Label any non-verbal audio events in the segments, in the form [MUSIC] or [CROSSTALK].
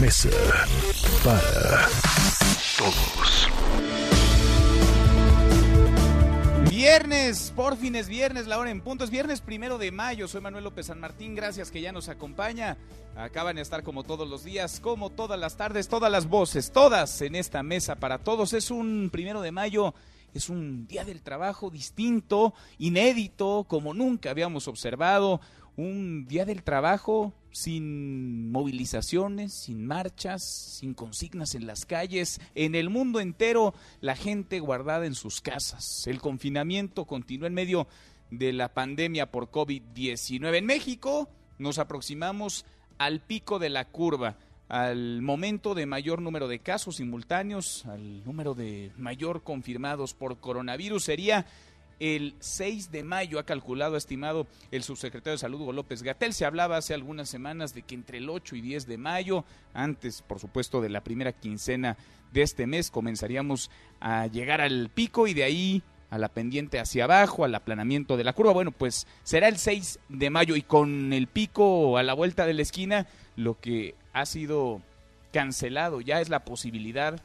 Mesa para Todos. Viernes, por fin es viernes, la hora en punto, es viernes primero de mayo, soy Manuel López San Martín, gracias que ya nos acompaña, acaban de estar como todos los días, como todas las tardes, todas las voces, todas en esta mesa para todos, es un primero de mayo, es un día del trabajo distinto, inédito, como nunca habíamos observado, un día del trabajo sin movilizaciones, sin marchas, sin consignas en las calles, en el mundo entero la gente guardada en sus casas. El confinamiento continúa en medio de la pandemia por COVID-19. En México nos aproximamos al pico de la curva, al momento de mayor número de casos simultáneos, al número de mayor confirmados por coronavirus. Sería el 6 de mayo, ha calculado, ha estimado el subsecretario de Salud, Hugo López Gatel. Se hablaba hace algunas semanas de que entre el 8 y 10 de mayo, antes, por supuesto, de la primera quincena de este mes, comenzaríamos a llegar al pico y de ahí a la pendiente hacia abajo, al aplanamiento de la curva. Bueno, pues será el 6 de mayo y con el pico a la vuelta de la esquina, lo que ha sido cancelado ya es la posibilidad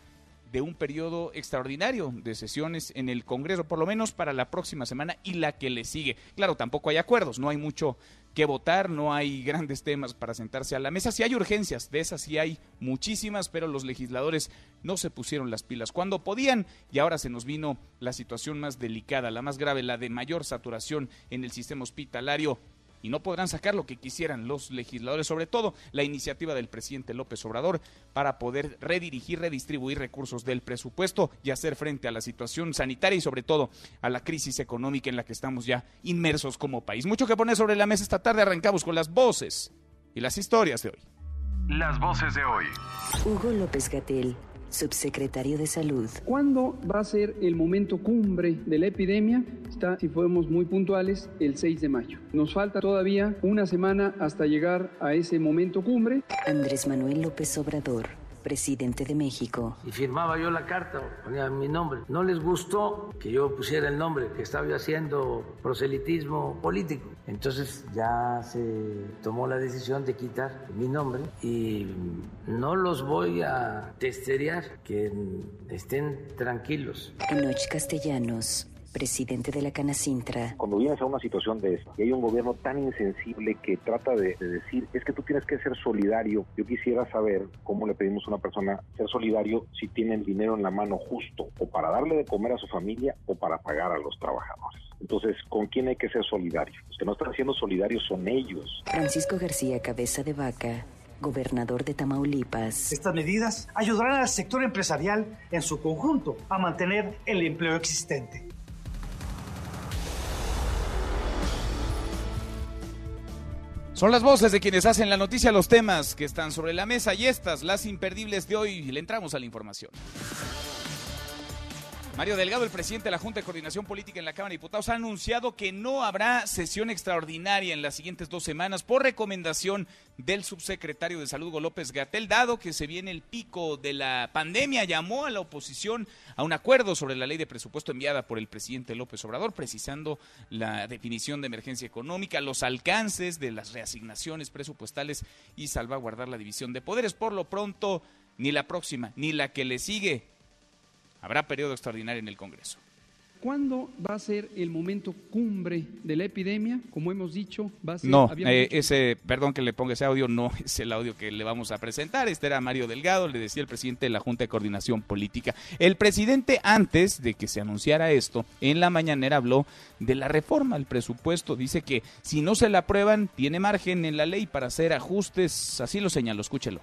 de un periodo extraordinario de sesiones en el Congreso, por lo menos para la próxima semana y la que le sigue. Claro, tampoco hay acuerdos, no hay mucho que votar, no hay [LAUGHS] grandes temas para sentarse a la mesa. Sí hay urgencias, de esas sí hay muchísimas, pero los legisladores no se pusieron las pilas cuando podían y ahora se nos vino la situación más delicada, la más grave, la de mayor saturación en el sistema hospitalario y no podrán sacar lo que quisieran los legisladores, sobre todo la iniciativa del presidente López Obrador para poder redirigir, redistribuir recursos del presupuesto y hacer frente a la situación sanitaria y sobre todo a la crisis económica en la que estamos ya inmersos como país. Mucho que poner sobre la mesa esta tarde, arrancamos con las voces y las historias de hoy. Las voces de hoy. Hugo López Gatel, subsecretario de Salud. ¿Cuándo va a ser el momento cumbre de la epidemia? Está, si fuéramos muy puntuales, el 6 de mayo. Nos falta todavía una semana hasta llegar a ese momento cumbre. Andrés Manuel López Obrador, presidente de México. y firmaba yo la carta, ponía mi nombre. No les gustó que yo pusiera el nombre, que estaba yo haciendo proselitismo político. Entonces ya se tomó la decisión de quitar mi nombre y no los voy a testerear, que estén tranquilos. Enoch Castellanos, presidente de la Canacintra. cuando vienes a una situación de esta y hay un gobierno tan insensible que trata de, de decir es que tú tienes que ser solidario, yo quisiera saber cómo le pedimos a una persona ser solidario si tiene el dinero en la mano justo o para darle de comer a su familia o para pagar a los trabajadores. Entonces, ¿con quién hay que ser solidario? Los que no están siendo solidarios son ellos. Francisco García Cabeza de Vaca, gobernador de Tamaulipas. Estas medidas ayudarán al sector empresarial en su conjunto a mantener el empleo existente. Son las voces de quienes hacen la noticia, los temas que están sobre la mesa y estas, las imperdibles de hoy. Le entramos a la información. Mario Delgado, el presidente de la Junta de Coordinación Política en la Cámara de Diputados, ha anunciado que no habrá sesión extraordinaria en las siguientes dos semanas por recomendación del subsecretario de Salud, López Gatel, dado que se viene el pico de la pandemia, llamó a la oposición a un acuerdo sobre la ley de presupuesto enviada por el presidente López Obrador, precisando la definición de emergencia económica, los alcances de las reasignaciones presupuestales y salvaguardar la división de poderes. Por lo pronto, ni la próxima, ni la que le sigue habrá periodo extraordinario en el Congreso. ¿Cuándo va a ser el momento cumbre de la epidemia? Como hemos dicho, va a ser... No, eh, ese, perdón que le ponga ese audio, no [LAUGHS] es el audio que le vamos a presentar. Este era Mario Delgado, le decía el presidente de la Junta de Coordinación Política. El presidente, antes de que se anunciara esto, en la mañanera habló de la reforma al presupuesto. Dice que si no se la aprueban, tiene margen en la ley para hacer ajustes. Así lo señaló, escúchelo.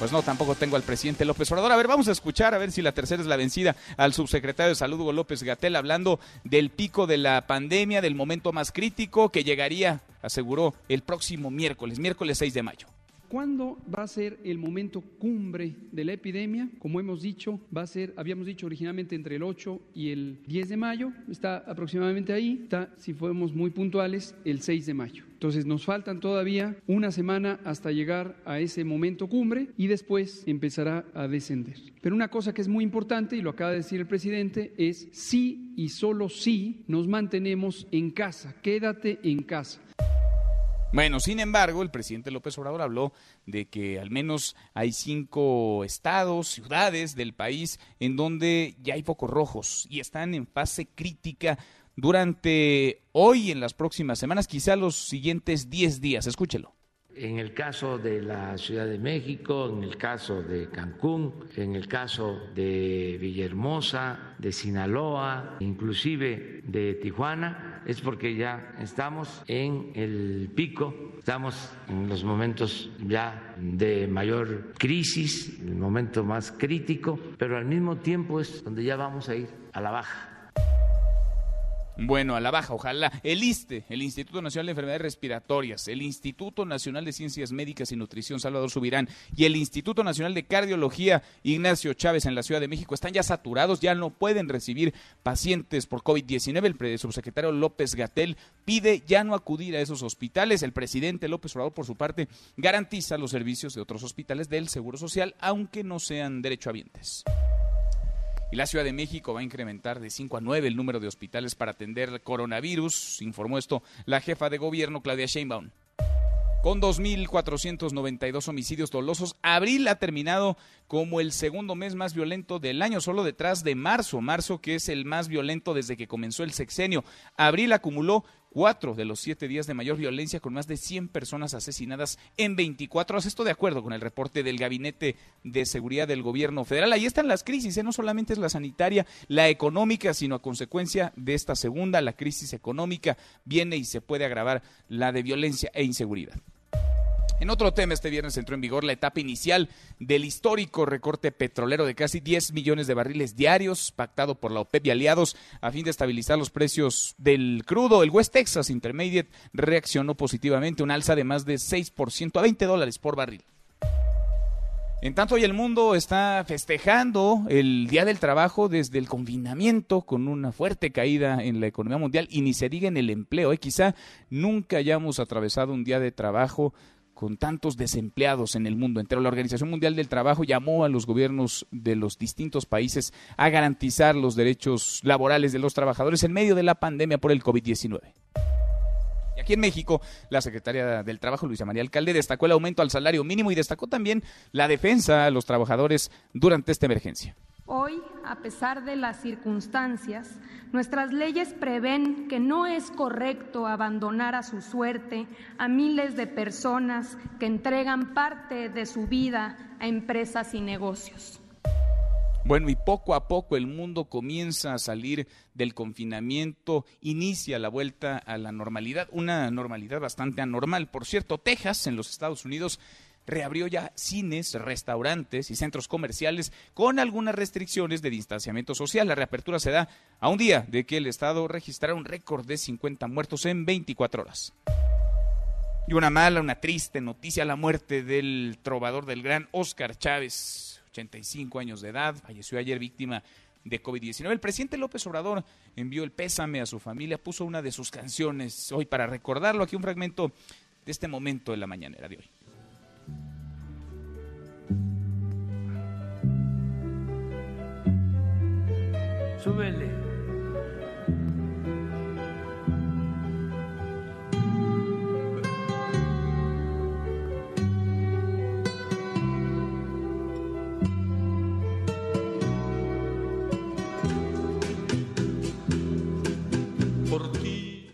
Pues no, tampoco tengo al presidente López Obrador. A ver, vamos a escuchar a ver si la tercera es la vencida al subsecretario de Salud Hugo López Gatel hablando del pico de la pandemia, del momento más crítico que llegaría, aseguró, el próximo miércoles, miércoles 6 de mayo. ¿Cuándo va a ser el momento cumbre de la epidemia? Como hemos dicho, va a ser, habíamos dicho originalmente entre el 8 y el 10 de mayo, está aproximadamente ahí, está, si fuéramos muy puntuales, el 6 de mayo. Entonces nos faltan todavía una semana hasta llegar a ese momento cumbre y después empezará a descender. Pero una cosa que es muy importante, y lo acaba de decir el presidente, es sí y solo sí nos mantenemos en casa, quédate en casa. Bueno, sin embargo, el presidente López Obrador habló de que al menos hay cinco estados, ciudades del país en donde ya hay focos rojos y están en fase crítica durante hoy en las próximas semanas, quizá los siguientes 10 días. Escúchelo en el caso de la Ciudad de México, en el caso de Cancún, en el caso de Villahermosa, de Sinaloa, inclusive de Tijuana, es porque ya estamos en el pico, estamos en los momentos ya de mayor crisis, el momento más crítico, pero al mismo tiempo es donde ya vamos a ir a la baja bueno, a la baja, ojalá. El ISTE, el Instituto Nacional de Enfermedades Respiratorias, el Instituto Nacional de Ciencias Médicas y Nutrición, Salvador Subirán, y el Instituto Nacional de Cardiología, Ignacio Chávez, en la Ciudad de México, están ya saturados, ya no pueden recibir pacientes por COVID-19. El subsecretario López Gatel pide ya no acudir a esos hospitales. El presidente López Obrador, por su parte, garantiza los servicios de otros hospitales del Seguro Social, aunque no sean derechohabientes. Y la Ciudad de México va a incrementar de 5 a 9 el número de hospitales para atender coronavirus, informó esto la jefa de gobierno Claudia Sheinbaum. Con 2.492 homicidios dolosos, abril ha terminado como el segundo mes más violento del año, solo detrás de marzo, marzo que es el más violento desde que comenzó el sexenio. Abril acumuló cuatro de los siete días de mayor violencia con más de 100 personas asesinadas en 24 horas. Esto de acuerdo con el reporte del Gabinete de Seguridad del Gobierno Federal. Ahí están las crisis, ¿eh? no solamente es la sanitaria, la económica, sino a consecuencia de esta segunda, la crisis económica, viene y se puede agravar la de violencia e inseguridad. En otro tema, este viernes entró en vigor la etapa inicial del histórico recorte petrolero de casi 10 millones de barriles diarios, pactado por la OPEP y aliados a fin de estabilizar los precios del crudo. El West Texas Intermediate reaccionó positivamente, un alza de más de 6% a 20 dólares por barril. En tanto, hoy el mundo está festejando el Día del Trabajo desde el confinamiento con una fuerte caída en la economía mundial y ni se diga en el empleo. ¿eh? Quizá nunca hayamos atravesado un día de trabajo con tantos desempleados en el mundo entero. La Organización Mundial del Trabajo llamó a los gobiernos de los distintos países a garantizar los derechos laborales de los trabajadores en medio de la pandemia por el COVID-19. Y aquí en México, la secretaria del Trabajo, Luisa María Alcalde, destacó el aumento al salario mínimo y destacó también la defensa a los trabajadores durante esta emergencia. Hoy, a pesar de las circunstancias, nuestras leyes prevén que no es correcto abandonar a su suerte a miles de personas que entregan parte de su vida a empresas y negocios. Bueno, y poco a poco el mundo comienza a salir del confinamiento, inicia la vuelta a la normalidad, una normalidad bastante anormal. Por cierto, Texas, en los Estados Unidos, reabrió ya cines, restaurantes y centros comerciales con algunas restricciones de distanciamiento social. La reapertura se da a un día de que el Estado registrara un récord de 50 muertos en 24 horas. Y una mala, una triste noticia, la muerte del trovador del gran Oscar Chávez, 85 años de edad, falleció ayer víctima de COVID-19. El presidente López Obrador envió el pésame a su familia, puso una de sus canciones hoy para recordarlo. Aquí un fragmento de este momento de la mañanera de hoy. Súbele. Por ti.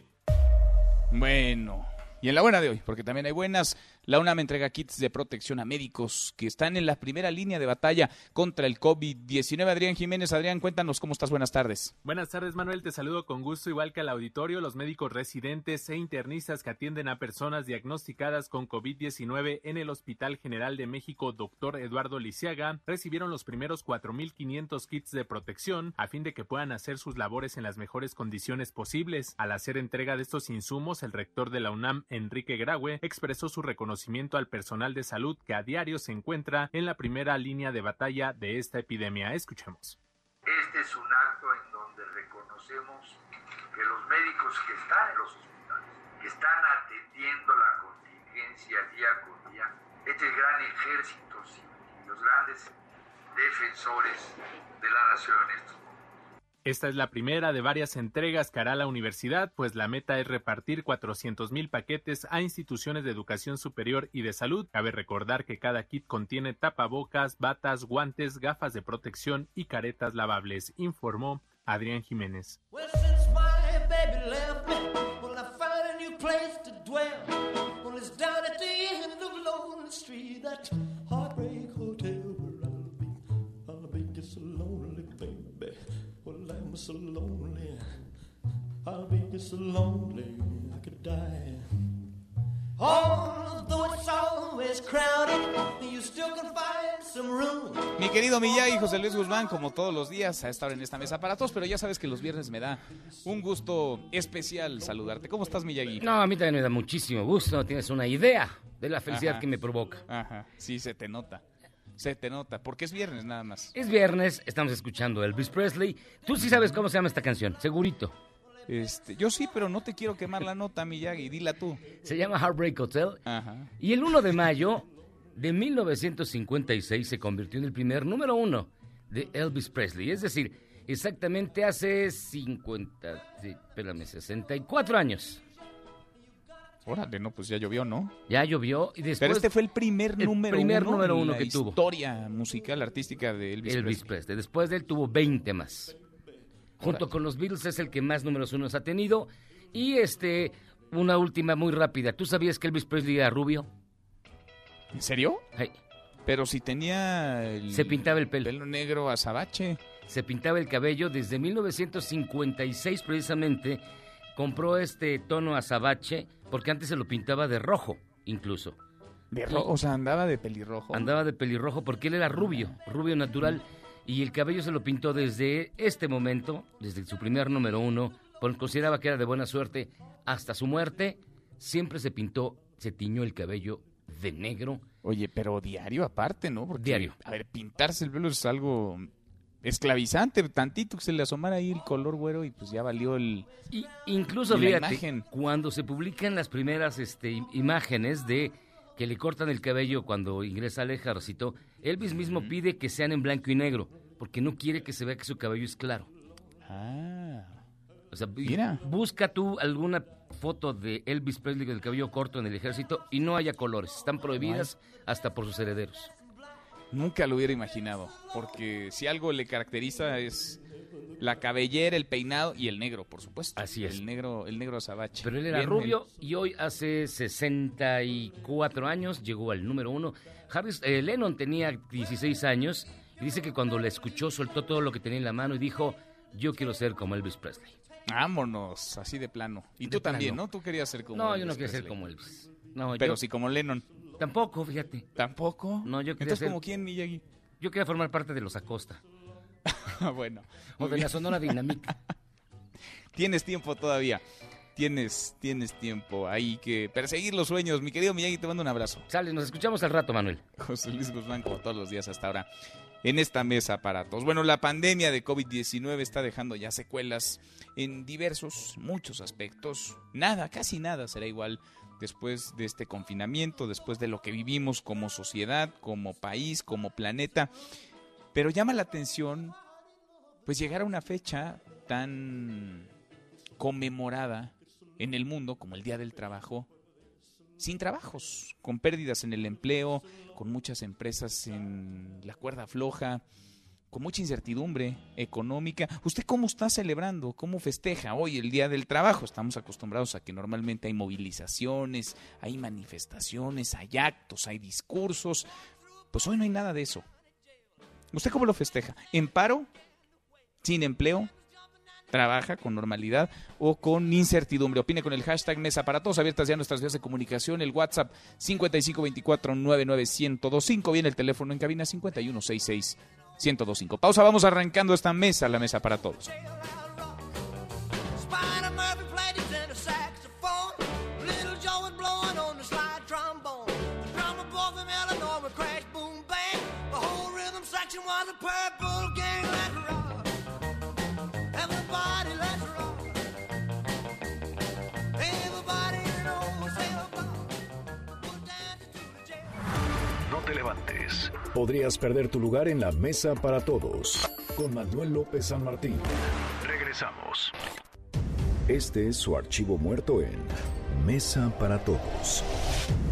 Bueno, Y en la buena de hoy, porque también hay buenas, la UNAM entrega kits de protección a médicos que están en la primera línea de batalla contra el COVID-19. Adrián Jiménez, Adrián, cuéntanos cómo estás. Buenas tardes. Buenas tardes, Manuel. Te saludo con gusto, igual que al auditorio. Los médicos residentes e internistas que atienden a personas diagnosticadas con COVID-19 en el Hospital General de México, doctor Eduardo Lisiaga, recibieron los primeros 4.500 kits de protección a fin de que puedan hacer sus labores en las mejores condiciones posibles. Al hacer entrega de estos insumos, el rector de la UNAM, Enrique Graue, expresó su reconocimiento al personal de salud que a diario se encuentra en la primera línea de batalla de esta epidemia. Escuchemos. Este es un acto en donde reconocemos que los médicos que están en los hospitales, que están atendiendo la contingencia día con día, este gran ejército y los grandes defensores de la nación estos esta es la primera de varias entregas que hará la universidad, pues la meta es repartir 400 mil paquetes a instituciones de educación superior y de salud. Cabe recordar que cada kit contiene tapabocas, batas, guantes, gafas de protección y caretas lavables, informó Adrián Jiménez. Mi querido Miyagi, José Luis Guzmán, como todos los días, a estar en esta mesa para todos, pero ya sabes que los viernes me da un gusto especial saludarte. ¿Cómo estás, Miyagi? No, a mí también me da muchísimo gusto. Tienes una idea de la felicidad que me provoca. Ajá, sí, se te nota. Se te nota, porque es viernes nada más. Es viernes, estamos escuchando Elvis Presley. Tú sí sabes cómo se llama esta canción, segurito. Este, yo sí, pero no te quiero quemar la nota, Miyagi, dila tú. Se llama Heartbreak Hotel. Ajá. Y el 1 de mayo de 1956 se convirtió en el primer número uno de Elvis Presley. Es decir, exactamente hace 50, espérame, 64 años. Órale, no, pues ya llovió, ¿no? Ya llovió y después... Pero este fue el primer número primer uno, número en uno la que tuvo. historia musical, artística de Elvis, Elvis Presley. Después de él tuvo 20 más. Junto con los Beatles es el que más números unos ha tenido. Y este, una última muy rápida. ¿Tú sabías que Elvis Presley era rubio? ¿En serio? Sí. Pero si tenía el Se pintaba el pelo. pelo negro azabache. Se pintaba el cabello desde 1956 precisamente. Compró este tono azabache porque antes se lo pintaba de rojo, incluso. De rojo, o sea, andaba de pelirrojo. Andaba de pelirrojo porque él era rubio, rubio natural. Y el cabello se lo pintó desde este momento, desde su primer número uno, porque consideraba que era de buena suerte. Hasta su muerte, siempre se pintó, se tiñó el cabello de negro. Oye, pero diario aparte, ¿no? Porque, Diario. A ver, pintarse el pelo es algo esclavizante. Tantito que se le asomara ahí el color güero y pues ya valió el. Y incluso, la fíjate, imagen. cuando se publican las primeras este, im- imágenes de que le cortan el cabello cuando ingresa al ejército, Elvis mismo pide que sean en blanco y negro, porque no quiere que se vea que su cabello es claro. Ah. O sea, Mira. busca tú alguna foto de Elvis Presley con el cabello corto en el ejército y no haya colores. Están prohibidas hasta por sus herederos. Nunca lo hubiera imaginado. Porque si algo le caracteriza es la cabellera, el peinado y el negro, por supuesto. Así es. El negro, el negro azabache. Pero él era Bien, rubio y hoy hace 64 años llegó al número uno. Harris, eh, Lennon tenía 16 años y dice que cuando la escuchó soltó todo lo que tenía en la mano y dijo, yo quiero ser como Elvis Presley. Vámonos, así de plano. Y De tú también. ¿no? Tú querías ser como no, Elvis yo no quería ser como Elvis. No, Pero yo sí como Lennon. Tampoco, fíjate. ¿Tampoco? No, yo quería Entonces, ser- ¿como quién, Miyagi? Yo quería formar parte de los Acosta [LAUGHS] bueno. o de la. Sonora Dinamita. [LAUGHS] Tienes tiempo todavía. Tienes, tienes tiempo ahí que perseguir los sueños. Mi querido Miyagi, te mando un abrazo. Sale, nos escuchamos al rato, Manuel. [LAUGHS] José Luis Guzmán, como todos los días hasta ahora, en esta mesa para todos. Bueno, la pandemia de COVID-19 está dejando ya secuelas en diversos, muchos aspectos. Nada, casi nada será igual después de este confinamiento, después de lo que vivimos como sociedad, como país, como planeta. Pero llama la atención, pues llegar a una fecha tan conmemorada en el mundo como el Día del Trabajo, sin trabajos, con pérdidas en el empleo, con muchas empresas en la cuerda floja, con mucha incertidumbre económica. ¿Usted cómo está celebrando? ¿Cómo festeja hoy el Día del Trabajo? Estamos acostumbrados a que normalmente hay movilizaciones, hay manifestaciones, hay actos, hay discursos. Pues hoy no hay nada de eso. ¿Usted cómo lo festeja? ¿En paro? ¿Sin empleo? trabaja con normalidad o con incertidumbre. Opine con el hashtag Mesa para Todos, abiertas ya nuestras vías de comunicación, el WhatsApp 5524-99125, viene el teléfono en cabina 5166 1025. Pausa, vamos arrancando esta mesa, la mesa para todos. No te levantes. Podrías perder tu lugar en la mesa para todos. Con Manuel López San Martín. Regresamos. Este es su archivo muerto en Mesa para Todos.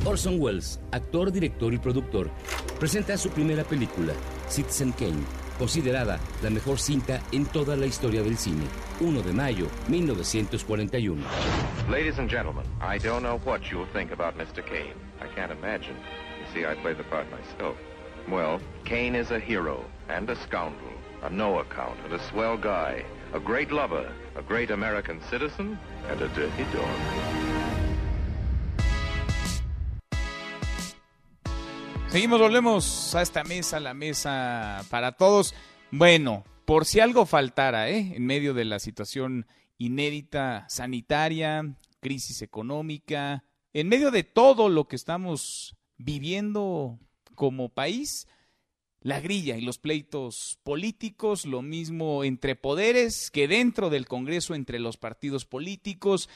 Orson Welles, actor, director y productor, presenta su primera película, Citizen Kane, considerada la mejor cinta en toda la historia del cine. 1 de mayo 1941. Ladies and gentlemen, I don't know what you'll think about Mr. Kane. I can't imagine. You see, I play the part myself. Well, Kane is a hero and a scoundrel, a no account and a swell guy, a great lover, a great American citizen, and a dirty dog. Seguimos, volvemos a esta mesa, la mesa para todos. Bueno, por si algo faltara, ¿eh? en medio de la situación inédita sanitaria, crisis económica, en medio de todo lo que estamos viviendo como país, la grilla y los pleitos políticos, lo mismo entre poderes que dentro del Congreso, entre los partidos políticos.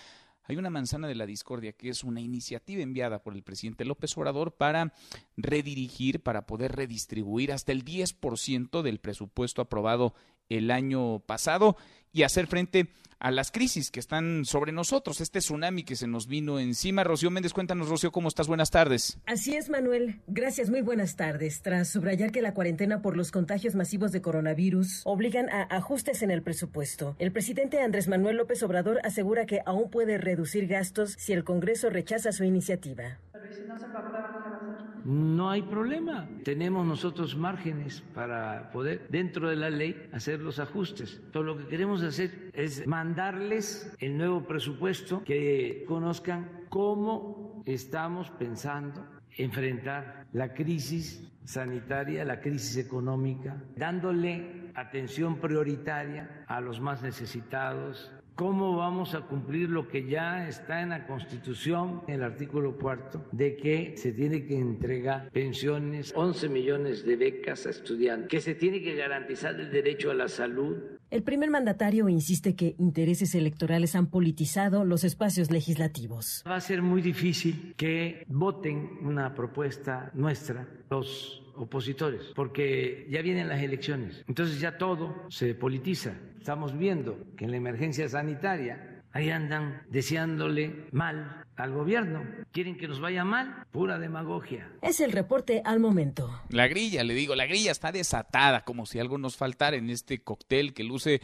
Hay una manzana de la discordia que es una iniciativa enviada por el presidente López Obrador para redirigir, para poder redistribuir hasta el 10% del presupuesto aprobado el año pasado y hacer frente a las crisis que están sobre nosotros, este tsunami que se nos vino encima. Rocío Méndez, cuéntanos, Rocío, ¿cómo estás? Buenas tardes. Así es, Manuel. Gracias, muy buenas tardes. Tras subrayar que la cuarentena por los contagios masivos de coronavirus obligan a ajustes en el presupuesto, el presidente Andrés Manuel López Obrador asegura que aún puede reducir gastos si el Congreso rechaza su iniciativa. No hay problema. Tenemos nosotros márgenes para poder, dentro de la ley, hacer los ajustes. Todo lo que queremos hacer es mandarles el nuevo presupuesto, que conozcan cómo estamos pensando enfrentar la crisis sanitaria, la crisis económica, dándole atención prioritaria a los más necesitados, ¿Cómo vamos a cumplir lo que ya está en la Constitución, en el artículo cuarto, de que se tiene que entregar pensiones, 11 millones de becas a estudiantes, que se tiene que garantizar el derecho a la salud? El primer mandatario insiste que intereses electorales han politizado los espacios legislativos. Va a ser muy difícil que voten una propuesta nuestra los opositores, porque ya vienen las elecciones. Entonces ya todo se politiza. Estamos viendo que en la emergencia sanitaria ahí andan deseándole mal al gobierno. ¿Quieren que nos vaya mal? Pura demagogia. Es el reporte al momento. La grilla, le digo, la grilla está desatada, como si algo nos faltara en este cóctel que luce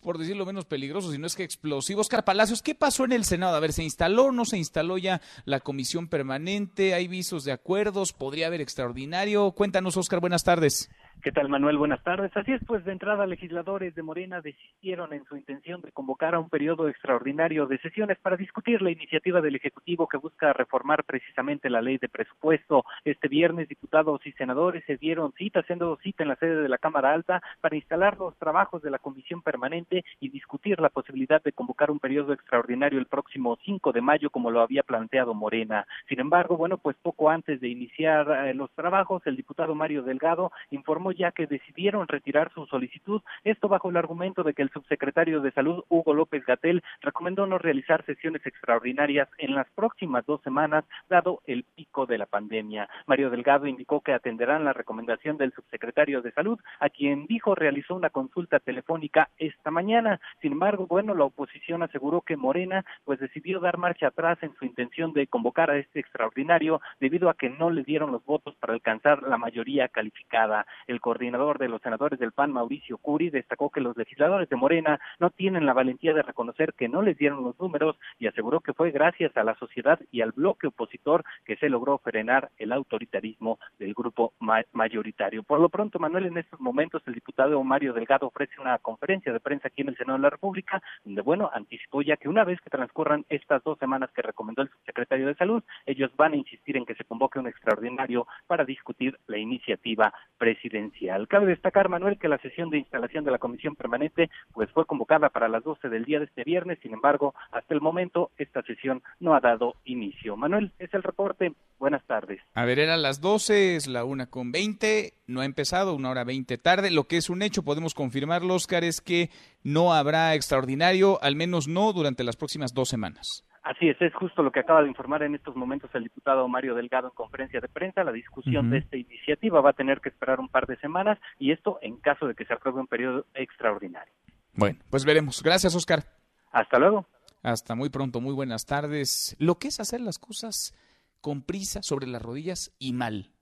por decirlo menos peligroso, si no es que explosivo. Oscar Palacios, ¿qué pasó en el Senado? A ver, ¿se instaló o no se instaló ya la comisión permanente? ¿Hay visos de acuerdos? ¿Podría haber extraordinario? Cuéntanos, Oscar, buenas tardes. ¿Qué tal, Manuel? Buenas tardes. Así es, pues de entrada, legisladores de Morena desistieron en su intención de convocar a un periodo extraordinario de sesiones para discutir la iniciativa del Ejecutivo que busca reformar precisamente la ley de presupuesto. Este viernes, diputados y senadores se dieron cita, haciendo cita en la sede de la Cámara Alta para instalar los trabajos de la comisión permanente y discutir la posibilidad de convocar un periodo extraordinario el próximo 5 de mayo, como lo había planteado Morena. Sin embargo, bueno, pues poco antes de iniciar eh, los trabajos, el diputado Mario Delgado informó ya que decidieron retirar su solicitud, esto bajo el argumento de que el subsecretario de Salud, Hugo López Gatel, recomendó no realizar sesiones extraordinarias en las próximas dos semanas, dado el pico de la pandemia. Mario Delgado indicó que atenderán la recomendación del subsecretario de Salud, a quien dijo realizó una consulta telefónica esta mañana. Sin embargo, bueno, la oposición aseguró que Morena pues decidió dar marcha atrás en su intención de convocar a este extraordinario debido a que no le dieron los votos para alcanzar la mayoría calificada. El El coordinador de los senadores del PAN, Mauricio Curi, destacó que los legisladores de Morena no tienen la valentía de reconocer que no les dieron los números y aseguró que fue gracias a la sociedad y al bloque opositor que se logró frenar el autoritarismo del grupo mayoritario. Por lo pronto, Manuel, en estos momentos el diputado Mario Delgado ofrece una conferencia de prensa aquí en el Senado de la República, donde, bueno, anticipó ya que una vez que transcurran estas dos semanas que recomendó el subsecretario de Salud, ellos van a insistir en que se convoque un extraordinario para discutir la iniciativa presidencial. Cabe destacar, Manuel, que la sesión de instalación de la comisión permanente pues fue convocada para las 12 del día de este viernes, sin embargo, hasta el momento esta sesión no ha dado inicio. Manuel, es el reporte. Buenas tardes. A ver, eran las 12, es la una con 20, no ha empezado, una hora 20 tarde. Lo que es un hecho, podemos confirmarlo, Oscar, es que no habrá extraordinario, al menos no durante las próximas dos semanas. Así es, es justo lo que acaba de informar en estos momentos el diputado Mario Delgado en conferencia de prensa. La discusión de esta iniciativa va a tener que esperar un par de semanas y esto en caso de que se apruebe un periodo extraordinario. Bueno, pues veremos. Gracias, Oscar. Hasta luego. Hasta muy pronto, muy buenas tardes. Lo que es hacer las cosas con prisa sobre las rodillas y mal.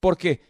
¿Por qué?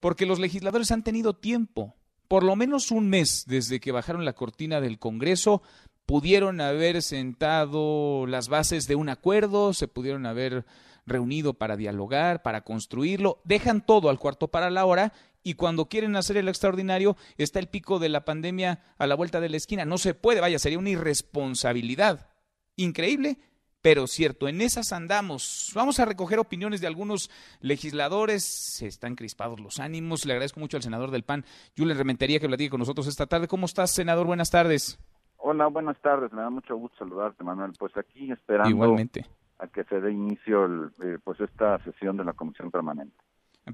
Porque los legisladores han tenido tiempo, por lo menos un mes desde que bajaron la cortina del Congreso, pudieron haber sentado las bases de un acuerdo, se pudieron haber reunido para dialogar, para construirlo, dejan todo al cuarto para la hora y cuando quieren hacer el extraordinario está el pico de la pandemia a la vuelta de la esquina. No se puede, vaya, sería una irresponsabilidad. Increíble, pero cierto, en esas andamos. Vamos a recoger opiniones de algunos legisladores, se están crispados los ánimos. Le agradezco mucho al senador del PAN, Julen Rementería, que platique con nosotros esta tarde. ¿Cómo estás, senador? Buenas tardes. Hola, buenas tardes. Me da mucho gusto saludarte, Manuel. Pues aquí esperando a que se dé inicio eh, pues esta sesión de la Comisión Permanente.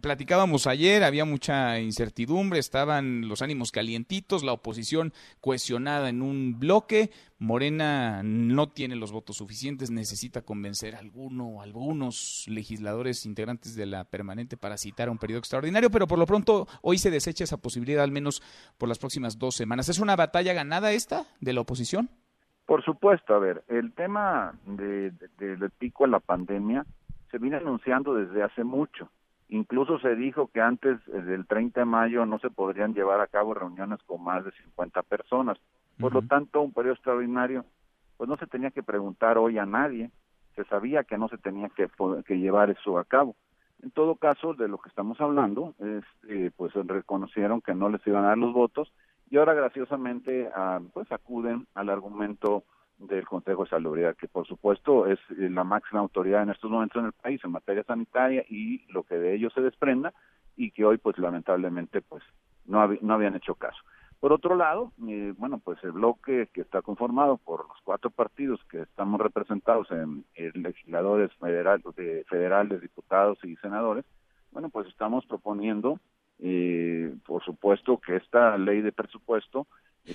Platicábamos ayer, había mucha incertidumbre, estaban los ánimos calientitos, la oposición cohesionada en un bloque, Morena no tiene los votos suficientes, necesita convencer a alguno algunos legisladores integrantes de la permanente para citar a un periodo extraordinario, pero por lo pronto hoy se desecha esa posibilidad al menos por las próximas dos semanas. ¿Es una batalla ganada esta de la oposición? Por supuesto, a ver, el tema del de, pico de la pandemia se viene anunciando desde hace mucho Incluso se dijo que antes eh, del 30 de mayo no se podrían llevar a cabo reuniones con más de 50 personas. Por lo tanto, un periodo extraordinario, pues no se tenía que preguntar hoy a nadie, se sabía que no se tenía que, que llevar eso a cabo. En todo caso, de lo que estamos hablando, es, eh, pues reconocieron que no les iban a dar los votos y ahora graciosamente ah, pues acuden al argumento del Consejo de Salubridad, que por supuesto es eh, la máxima autoridad en estos momentos en el país en materia sanitaria y lo que de ellos se desprenda y que hoy pues lamentablemente pues no, no habían hecho caso. Por otro lado, eh, bueno, pues el bloque que está conformado por los cuatro partidos que estamos representados en, legisladores federales, de, federales, diputados y senadores, bueno, pues estamos proponiendo, eh, por supuesto, que esta ley de presupuesto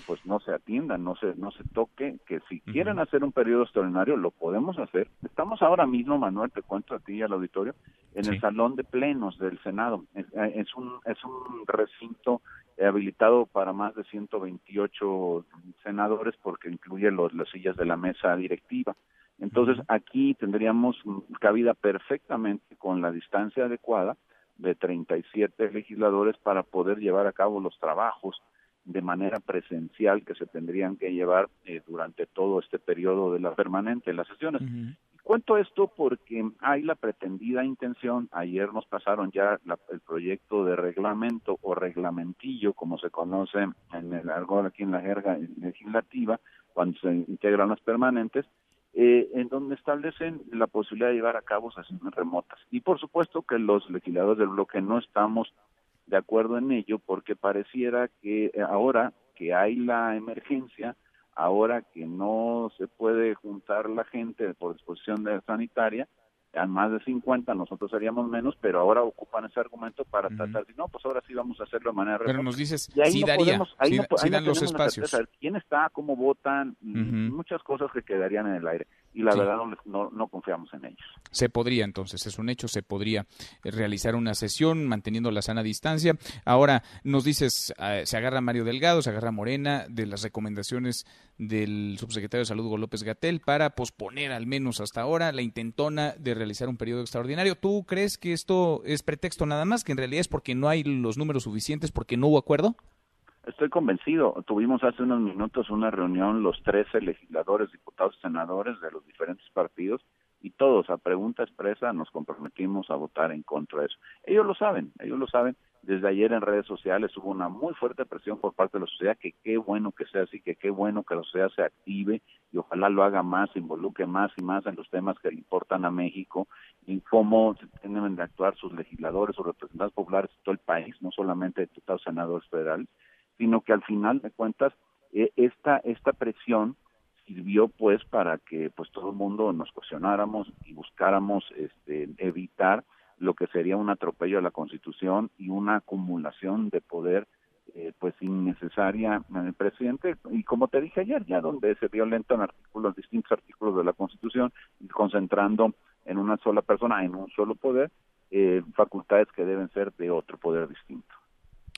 pues no se atienda, no se no se toque, que si quieren hacer un periodo extraordinario lo podemos hacer. Estamos ahora mismo, Manuel, te cuento a ti y al auditorio, en el salón de plenos del Senado. Es, eh, un es un recinto habilitado para más de 128 senadores porque incluye los, las sillas de la mesa directiva. Entonces aquí tendríamos cabida perfectamente con la distancia adecuada de 37 legisladores para poder llevar a cabo los trabajos de manera presencial que se tendrían que llevar eh, durante todo este periodo de la permanente, las sesiones. Cuento esto porque hay la pretendida intención, ayer nos pasaron ya el proyecto de reglamento o reglamentillo, como se conoce en el argot aquí en la jerga legislativa, cuando se integran las permanentes, eh, en donde establecen la posibilidad de llevar a cabo sesiones remotas. Y por supuesto que los legisladores del bloque no estamos de acuerdo en ello porque pareciera que eh, ahora que hay la emergencia, ahora que no se puede juntar la gente por disposición de sanitaria, a más de 50, nosotros haríamos menos, pero ahora ocupan ese argumento para tratar de, no, pues ahora sí vamos a hacerlo de manera Pero nos dices, sí daría, sí, dan los espacios. quién está, cómo votan, muchas cosas que quedarían en el aire. Y la verdad no, no, confiamos en ellos. Se podría entonces, es un hecho, se podría eh, realizar una sesión manteniendo la sana distancia. Ahora nos dices, ah, se agarra Mario Delgado, se agarra Morena de las recomendaciones del subsecretario de Salud Hugo López Gatel para posponer al menos hasta ahora la intentona de realizar un periodo extraordinario. ¿Tú crees que esto es pretexto nada más, que en realidad es porque no hay los números suficientes, porque no hubo acuerdo? Estoy convencido. Tuvimos hace unos minutos una reunión los 13 legisladores, diputados y senadores de los diferentes partidos y todos a pregunta expresa nos comprometimos a votar en contra de eso. Ellos lo saben, ellos lo saben. Desde ayer en redes sociales hubo una muy fuerte presión por parte de la sociedad que qué bueno que sea así, que qué bueno que la sociedad se active y ojalá lo haga más, involucre más y más en los temas que le importan a México y cómo tienen de actuar sus legisladores, sus representantes populares de todo el país, no solamente diputados, senadores federales sino que al final de cuentas eh, esta esta presión sirvió pues para que pues todo el mundo nos cuestionáramos y buscáramos este, evitar lo que sería un atropello a la Constitución y una acumulación de poder eh, pues innecesaria en el presidente. Y como te dije ayer ya donde se violentan artículos distintos artículos de la Constitución y concentrando en una sola persona en un solo poder eh, facultades que deben ser de otro poder distinto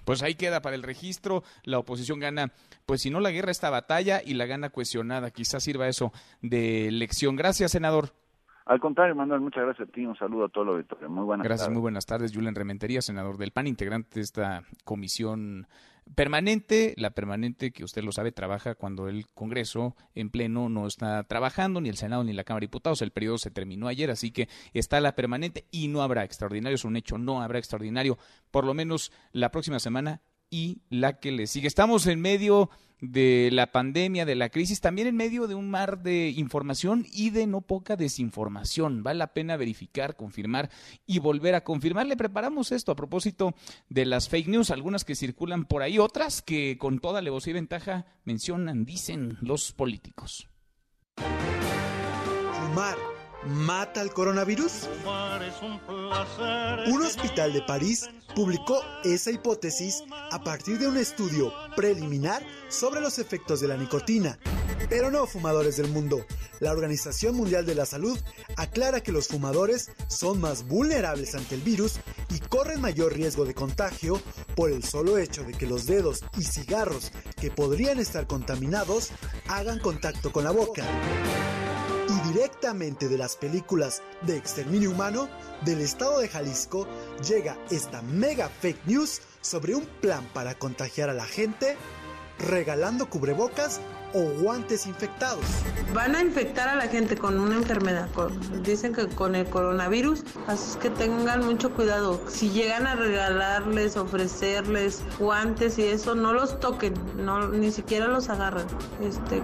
pues ahí queda para el registro. La oposición gana, pues si no la guerra, esta batalla y la gana cuestionada. Quizás sirva eso de lección. Gracias, senador. Al contrario, Manuel, muchas gracias a ti. Un saludo a todo el auditorio. Muy buenas gracias, muy buenas tardes. Julián Rementería, senador del PAN, integrante de esta comisión permanente, la permanente que usted lo sabe trabaja cuando el Congreso en pleno no está trabajando, ni el Senado ni la Cámara de Diputados, el periodo se terminó ayer, así que está la permanente y no habrá extraordinario, es un hecho, no habrá extraordinario, por lo menos la próxima semana y la que le sigue. Estamos en medio de la pandemia, de la crisis, también en medio de un mar de información y de no poca desinformación. Vale la pena verificar, confirmar y volver a confirmar. Le preparamos esto a propósito de las fake news, algunas que circulan por ahí, otras que con toda alevosía y ventaja mencionan, dicen los políticos. Fumar mata al coronavirus? Un hospital de París publicó esa hipótesis a partir de un estudio preliminar sobre los efectos de la nicotina. Pero no fumadores del mundo. La Organización Mundial de la Salud aclara que los fumadores son más vulnerables ante el virus y corren mayor riesgo de contagio por el solo hecho de que los dedos y cigarros que podrían estar contaminados hagan contacto con la boca directamente de las películas de exterminio humano del estado de Jalisco llega esta mega fake news sobre un plan para contagiar a la gente regalando cubrebocas o guantes infectados. Van a infectar a la gente con una enfermedad, dicen que con el coronavirus, así que tengan mucho cuidado. Si llegan a regalarles, ofrecerles guantes y eso, no los toquen, no, ni siquiera los agarren. Este,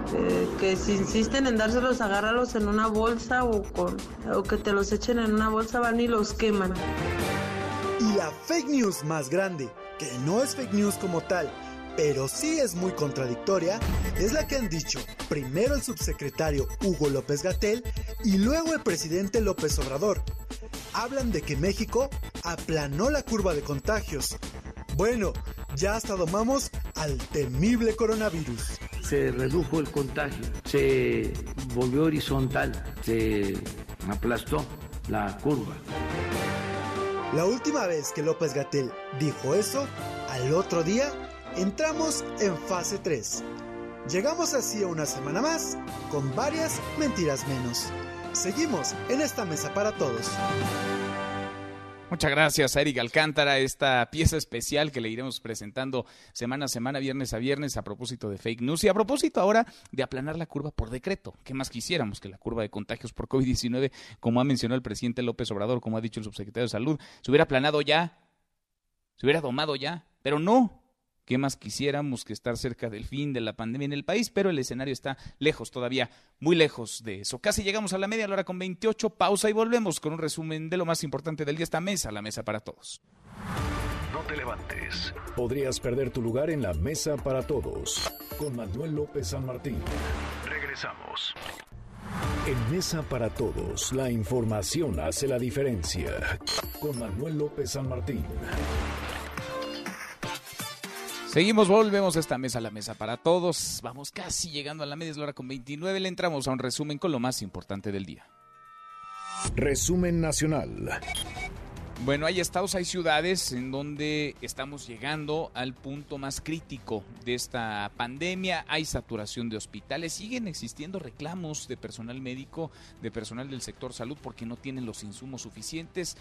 que, si insisten en dárselos, agárralos en una bolsa o, con, o que te los echen en una bolsa, van y los queman. Y la fake news más grande, que no es fake news como tal, pero sí es muy contradictoria, es la que han dicho primero el subsecretario Hugo López Gatel y luego el presidente López Obrador. Hablan de que México aplanó la curva de contagios. Bueno, ya hasta domamos al temible coronavirus. Se redujo el contagio, se volvió horizontal, se aplastó la curva. La última vez que López Gatel dijo eso, al otro día entramos en fase 3. Llegamos así a una semana más, con varias mentiras menos. Seguimos en esta mesa para todos. Muchas gracias a Eric Alcántara, esta pieza especial que le iremos presentando semana a semana, viernes a viernes, a propósito de fake news y a propósito ahora de aplanar la curva por decreto. ¿Qué más quisiéramos que la curva de contagios por COVID-19, como ha mencionado el presidente López Obrador, como ha dicho el subsecretario de Salud, se hubiera aplanado ya, se hubiera domado ya, pero no, ¿Qué más quisiéramos que estar cerca del fin de la pandemia en el país? Pero el escenario está lejos todavía, muy lejos de eso. Casi llegamos a la media, hora con 28, pausa y volvemos con un resumen de lo más importante del día, esta mesa, la mesa para todos. No te levantes. Podrías perder tu lugar en la mesa para todos. Con Manuel López San Martín. Regresamos. En Mesa para Todos, la información hace la diferencia. Con Manuel López San Martín. Seguimos, volvemos a esta mesa, la mesa para todos. Vamos casi llegando a la media hora con 29. Le entramos a un resumen con lo más importante del día. Resumen nacional. Bueno, hay estados, hay ciudades en donde estamos llegando al punto más crítico de esta pandemia. Hay saturación de hospitales, siguen existiendo reclamos de personal médico, de personal del sector salud porque no tienen los insumos suficientes.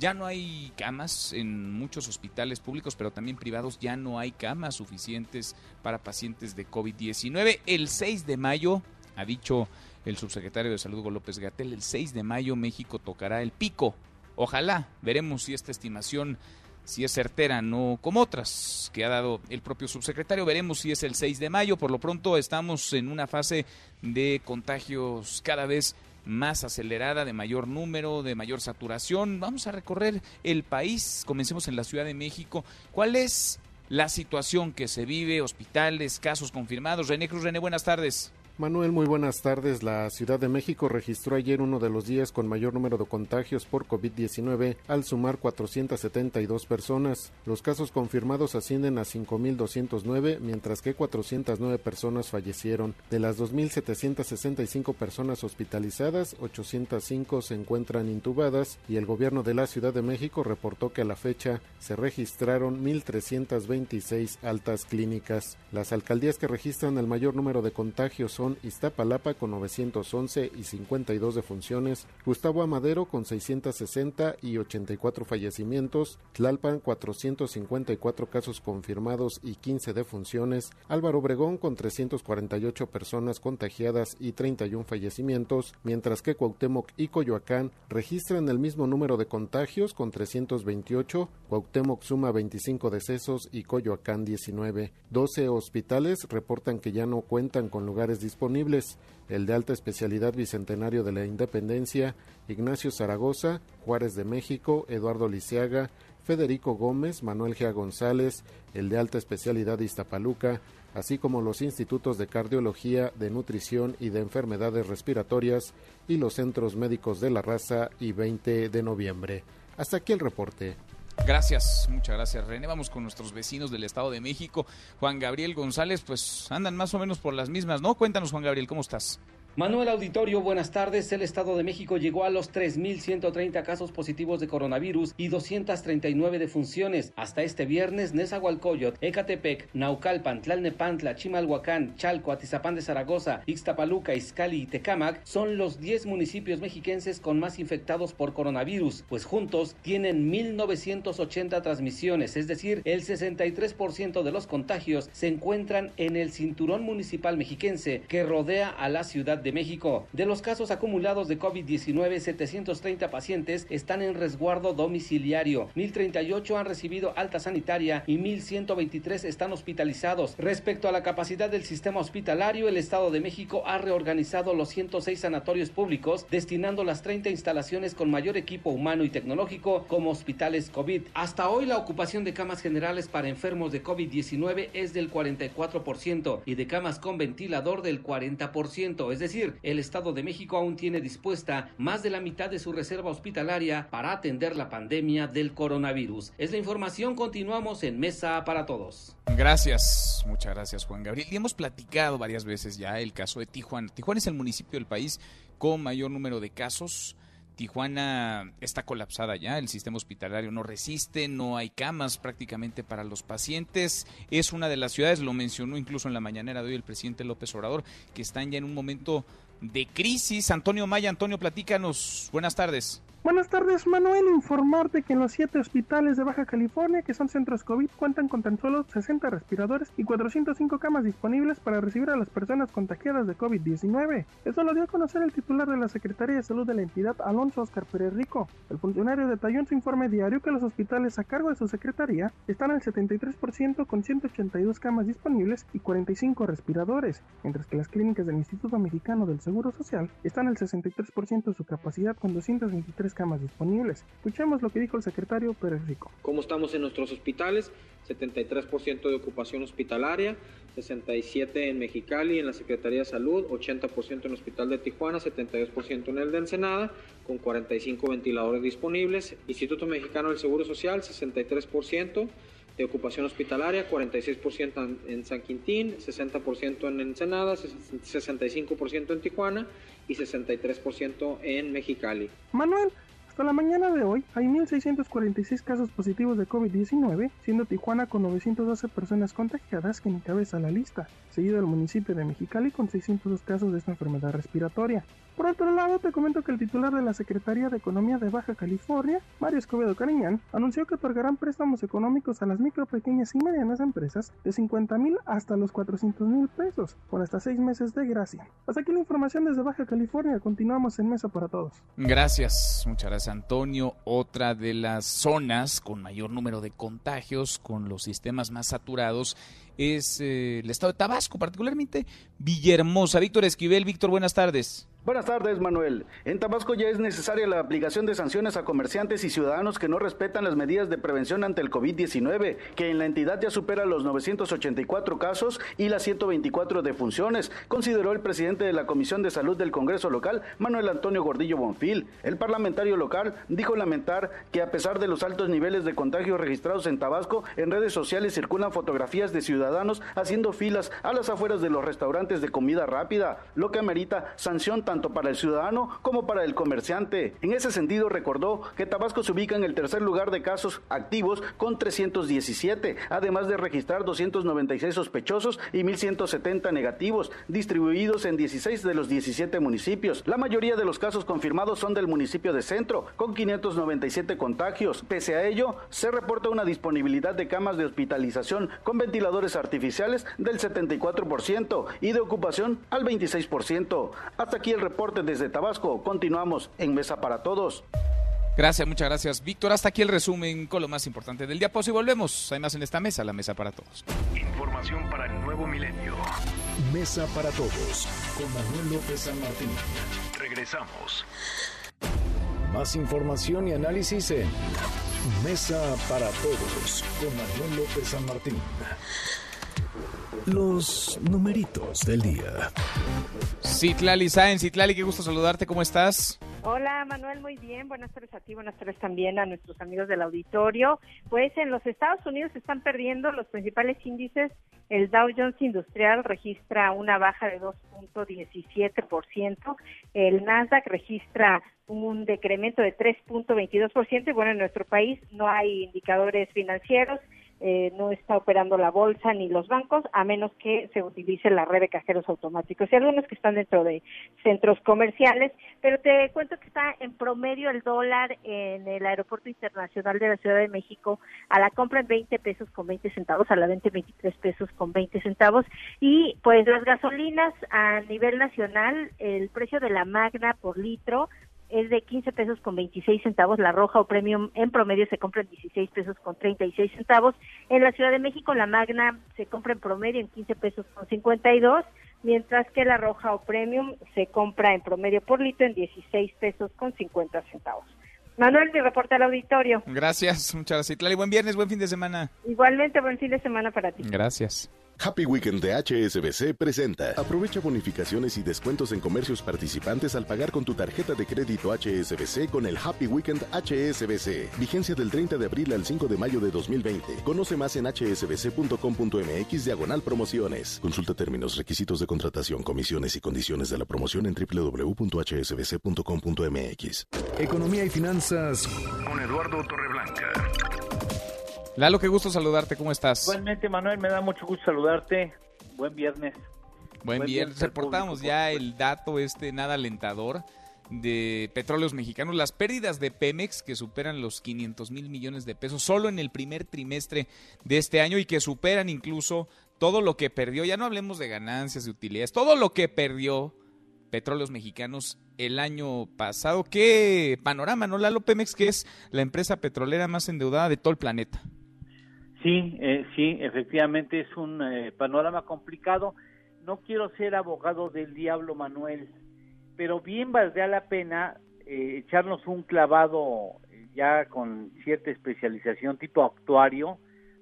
Ya no hay camas en muchos hospitales públicos, pero también privados, ya no hay camas suficientes para pacientes de COVID-19. El 6 de mayo, ha dicho el subsecretario de Salud López Gatel, el 6 de mayo México tocará el pico. Ojalá, veremos si esta estimación si es certera, no como otras que ha dado el propio subsecretario. Veremos si es el 6 de mayo. Por lo pronto estamos en una fase de contagios cada vez más acelerada, de mayor número, de mayor saturación. Vamos a recorrer el país. Comencemos en la Ciudad de México. ¿Cuál es la situación que se vive? Hospitales, casos confirmados. René Cruz, René, buenas tardes. Manuel, muy buenas tardes. La Ciudad de México registró ayer uno de los días con mayor número de contagios por COVID-19 al sumar 472 personas. Los casos confirmados ascienden a 5.209, mientras que 409 personas fallecieron. De las 2.765 personas hospitalizadas, 805 se encuentran intubadas y el gobierno de la Ciudad de México reportó que a la fecha se registraron 1.326 altas clínicas. Las alcaldías que registran el mayor número de contagios son Iztapalapa con 911 y 52 defunciones, Gustavo Amadero con 660 y 84 fallecimientos, Tlalpan 454 casos confirmados y 15 defunciones, Álvaro Obregón con 348 personas contagiadas y 31 fallecimientos, mientras que Cuauhtémoc y Coyoacán registran el mismo número de contagios con 328, Cuauhtémoc suma 25 decesos y Coyoacán 19. 12 hospitales reportan que ya no cuentan con lugares disponibles, el de alta especialidad Bicentenario de la Independencia, Ignacio Zaragoza, Juárez de México, Eduardo Lisiaga, Federico Gómez, Manuel Gea González, el de alta especialidad Iztapaluca, así como los institutos de cardiología, de nutrición y de enfermedades respiratorias y los centros médicos de la raza y 20 de noviembre. Hasta aquí el reporte. Gracias, muchas gracias René. Vamos con nuestros vecinos del Estado de México. Juan Gabriel González, pues andan más o menos por las mismas, ¿no? Cuéntanos Juan Gabriel, ¿cómo estás? Manuel Auditorio, buenas tardes. El Estado de México llegó a los 3.130 casos positivos de coronavirus y 239 defunciones. Hasta este viernes, Nezahualcóyotl, Ecatepec, Naucalpan, Tlalnepantla, Chimalhuacán, Chalco, Atizapán de Zaragoza, Ixtapaluca, Izcali y Tecámac son los 10 municipios mexiquenses con más infectados por coronavirus, pues juntos tienen 1.980 transmisiones, es decir, el 63% de los contagios se encuentran en el cinturón municipal mexiquense que rodea a la ciudad de México. De los casos acumulados de COVID-19, 730 pacientes están en resguardo domiciliario, 1038 han recibido alta sanitaria y 1123 están hospitalizados. Respecto a la capacidad del sistema hospitalario, el Estado de México ha reorganizado los 106 sanatorios públicos, destinando las 30 instalaciones con mayor equipo humano y tecnológico como hospitales COVID. Hasta hoy la ocupación de camas generales para enfermos de COVID-19 es del 44% y de camas con ventilador del 40%, es decir, decir, el Estado de México aún tiene dispuesta más de la mitad de su reserva hospitalaria para atender la pandemia del coronavirus. Es la información, continuamos en Mesa para Todos. Gracias, muchas gracias Juan Gabriel. Y hemos platicado varias veces ya el caso de Tijuana. Tijuana es el municipio del país con mayor número de casos. Tijuana está colapsada ya, el sistema hospitalario no resiste, no hay camas prácticamente para los pacientes. Es una de las ciudades, lo mencionó incluso en la mañanera de hoy el presidente López Obrador, que están ya en un momento de crisis. Antonio Maya, Antonio, platícanos. Buenas tardes. Buenas tardes, Manuel. Informarte que en los siete hospitales de Baja California, que son centros COVID, cuentan con tan solo 60 respiradores y 405 camas disponibles para recibir a las personas contagiadas de COVID-19. Eso lo dio a conocer el titular de la Secretaría de Salud de la entidad, Alonso Oscar Pérez Rico. El funcionario detalló en su informe diario que los hospitales a cargo de su secretaría están al 73% con 182 camas disponibles y 45 respiradores, mientras que las clínicas del Instituto Mexicano del Seguro Social están al 63% de su capacidad con 223 camas disponibles. Escuchemos lo que dijo el secretario Pérez Rico. ¿Cómo estamos en nuestros hospitales? 73% de ocupación hospitalaria, 67% en Mexicali, en la Secretaría de Salud, 80% en el Hospital de Tijuana, 72% en el de Ensenada, con 45 ventiladores disponibles. Instituto Mexicano del Seguro Social, 63%. De ocupación hospitalaria, 46% en San Quintín, 60% en Ensenada, 65% en Tijuana y 63% en Mexicali. Manuel, hasta la mañana de hoy hay 1.646 casos positivos de COVID-19, siendo Tijuana con 912 personas contagiadas quien encabeza la lista, seguido del municipio de Mexicali con 602 casos de esta enfermedad respiratoria. Por otro lado, te comento que el titular de la Secretaría de Economía de Baja California, Mario Escobedo Cariñán, anunció que otorgarán préstamos económicos a las micro, pequeñas y medianas empresas de 50 mil hasta los 400 mil pesos, por hasta seis meses de gracia. Hasta aquí la información desde Baja California. Continuamos en Mesa para Todos. Gracias, muchas gracias Antonio. Otra de las zonas con mayor número de contagios, con los sistemas más saturados, es eh, el estado de Tabasco, particularmente Villahermosa. Víctor Esquivel, Víctor, buenas tardes. Buenas tardes, Manuel. En Tabasco ya es necesaria la aplicación de sanciones a comerciantes y ciudadanos que no respetan las medidas de prevención ante el COVID-19, que en la entidad ya supera los 984 casos y las 124 defunciones, consideró el presidente de la Comisión de Salud del Congreso local, Manuel Antonio Gordillo Bonfil. El parlamentario local dijo lamentar que a pesar de los altos niveles de contagio registrados en Tabasco, en redes sociales circulan fotografías de ciudadanos haciendo filas a las afueras de los restaurantes de comida rápida, lo que amerita sanción tanto para el ciudadano como para el comerciante. En ese sentido, recordó que Tabasco se ubica en el tercer lugar de casos activos con 317, además de registrar 296 sospechosos y 1.170 negativos, distribuidos en 16 de los 17 municipios. La mayoría de los casos confirmados son del municipio de Centro, con 597 contagios. Pese a ello, se reporta una disponibilidad de camas de hospitalización con ventiladores artificiales del 74% y de ocupación al 26%. Hasta aquí el reporte desde Tabasco. Continuamos en Mesa para Todos. Gracias, muchas gracias, Víctor. Hasta aquí el resumen con lo más importante del día. Pues y volvemos. Hay más en esta mesa, la mesa para todos. Información para el nuevo milenio. Mesa para todos con Manuel López San Martín. Regresamos. Más información y análisis en Mesa para todos con Manuel López San Martín. Los numeritos del día. Citlali Sáenz, Citlali, qué gusto saludarte, ¿cómo estás? Hola Manuel, muy bien. Buenas tardes a ti, buenas tardes también a nuestros amigos del auditorio. Pues en los Estados Unidos se están perdiendo los principales índices. El Dow Jones Industrial registra una baja de 2.17%. El Nasdaq registra un decremento de 3.22%. Y bueno, en nuestro país no hay indicadores financieros. Eh, no está operando la bolsa ni los bancos, a menos que se utilice la red de cajeros automáticos. Y algunos que están dentro de centros comerciales, pero te cuento que está en promedio el dólar en el Aeropuerto Internacional de la Ciudad de México a la compra en 20 pesos con 20 centavos, a la venta en 23 pesos con 20 centavos. Y pues las gasolinas a nivel nacional, el precio de la magna por litro es de 15 pesos con 26 centavos, la roja o premium en promedio se compra en 16 pesos con 36 centavos. En la Ciudad de México la magna se compra en promedio en 15 pesos con 52, mientras que la roja o premium se compra en promedio por litro en 16 pesos con 50 centavos. Manuel, mi reporte al auditorio. Gracias, muchas gracias. Claro, buen viernes, buen fin de semana. Igualmente, buen fin de semana para ti. Gracias. Happy Weekend de HSBC presenta. Aprovecha bonificaciones y descuentos en comercios participantes al pagar con tu tarjeta de crédito HSBC con el Happy Weekend HSBC. Vigencia del 30 de abril al 5 de mayo de 2020. Conoce más en hsbc.com.mx diagonal promociones. Consulta términos, requisitos de contratación, comisiones y condiciones de la promoción en www.hsbc.com.mx. Economía y finanzas con Eduardo Torreblanca. Lalo, qué gusto saludarte, ¿cómo estás? Igualmente, Manuel, me da mucho gusto saludarte. Buen viernes. Buen, viernes. Reportamos ya el dato este nada alentador de petróleos mexicanos, las pérdidas de Pemex que superan los 500 mil millones de pesos solo en el primer trimestre de este año y que superan incluso todo lo que perdió, ya no hablemos de ganancias, de utilidades, todo lo que perdió petróleos mexicanos el año pasado. Qué panorama, ¿no? Lalo Pemex, que es la empresa petrolera más endeudada de todo el planeta. Sí, eh, sí, efectivamente es un eh, panorama complicado. No quiero ser abogado del diablo, Manuel, pero bien valdría la pena eh, echarnos un clavado ya con cierta especialización tipo actuario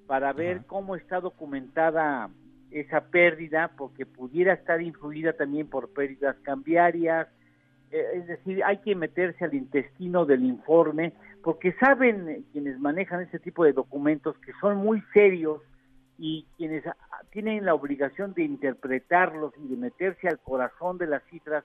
para ver cómo está documentada esa pérdida, porque pudiera estar influida también por pérdidas cambiarias, eh, es decir, hay que meterse al intestino del informe, porque saben quienes manejan ese tipo de documentos que son muy serios y quienes tienen la obligación de interpretarlos y de meterse al corazón de las cifras,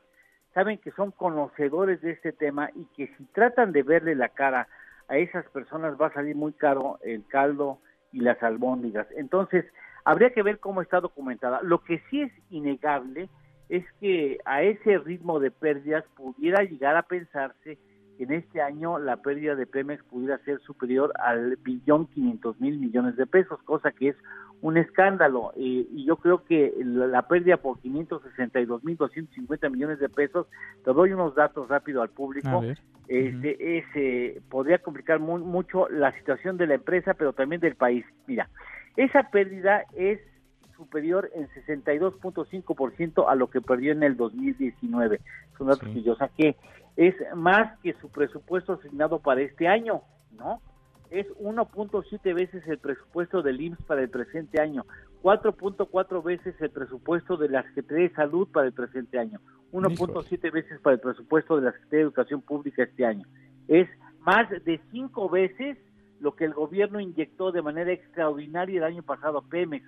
saben que son conocedores de este tema y que si tratan de verle la cara a esas personas va a salir muy caro el caldo y las albóndigas. Entonces, habría que ver cómo está documentada. Lo que sí es innegable es que a ese ritmo de pérdidas pudiera llegar a pensarse que en este año la pérdida de Pemex pudiera ser superior al billón quinientos mil millones de pesos, cosa que es un escándalo. y yo creo que la, pérdida por 562 mil 250 millones de pesos, te doy unos datos rápido al público, este, eh, podría complicar mucho la situación de la empresa, pero también del país. Mira, esa pérdida es superior en 62.5% a lo que perdió en el 2019. Son datos que yo saqué. Es más que su presupuesto asignado para este año, ¿no? Es 1.7 veces el presupuesto del IMSS para el presente año, 4.4 veces el presupuesto de la Secretaría de Salud para el presente año, 1.7 veces para el presupuesto de la Secretaría de Educación Pública este año. Es más de cinco veces lo que el gobierno inyectó de manera extraordinaria el año pasado a Pemex.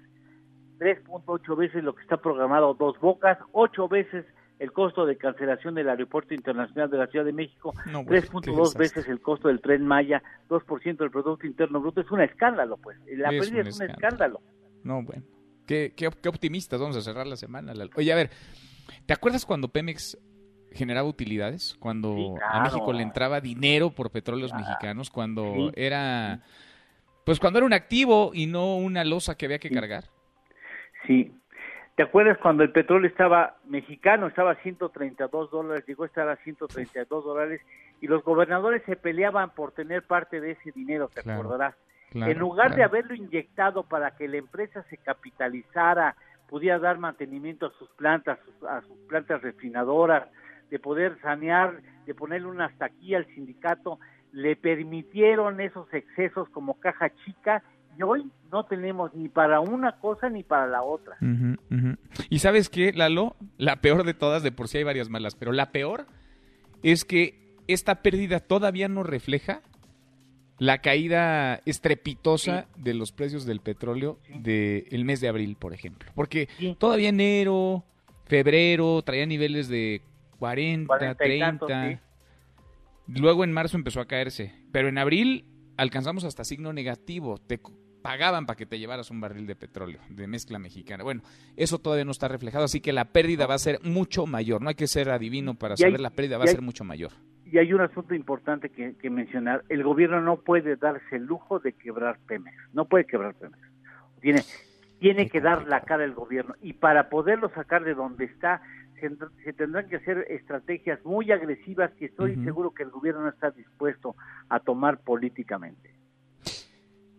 3.8 veces lo que está programado Dos Bocas, 8 veces el costo de cancelación del Aeropuerto Internacional de la Ciudad de México, 3.2 veces el costo del Tren Maya, 2% del Producto Interno Bruto. Es un escándalo, pues. La pérdida es un escándalo. No, bueno. Qué, qué, optimistas vamos a cerrar la semana. Oye, a ver, ¿te acuerdas cuando Pemex generaba utilidades? Cuando a México le entraba dinero por petróleos mexicanos, cuando era... Pues cuando era un activo y no una losa que había que cargar. Sí. ¿Te acuerdas cuando el petróleo estaba mexicano, estaba a 132 dólares, llegó a estar a 132 dólares y los gobernadores se peleaban por tener parte de ese dinero, te acordarás? en lugar de haberlo inyectado para que la empresa se capitalizara, pudiera dar mantenimiento a sus plantas, a sus plantas refinadoras, de poder sanear, de ponerle una hasta aquí al sindicato, le permitieron esos excesos como caja chica y hoy no tenemos ni para una cosa ni para la otra. Y sabes qué, Lalo, la peor de todas, de por sí hay varias malas, pero la peor es que esta pérdida todavía no refleja la caída estrepitosa de los precios del petróleo del mes de abril, por ejemplo. Porque todavía enero, febrero, traía niveles de 40, 30. Luego en marzo empezó a caerse, pero en abril alcanzamos hasta signo negativo. Te pagaban para que te llevaras un barril de petróleo de mezcla mexicana. Bueno, eso todavía no está reflejado, así que la pérdida va a ser mucho mayor. No hay que ser adivino para saber la pérdida va a ser mucho mayor. Y hay un asunto importante que, mencionar. El gobierno no puede darse el lujo de quebrar Pemex. No puede quebrar Pemex. Tiene, tiene que dar la cara el gobierno. Y para poderlo sacar de donde está, se, tendrán que hacer estrategias muy agresivas que estoy seguro que el gobierno no está dispuesto a tomar políticamente.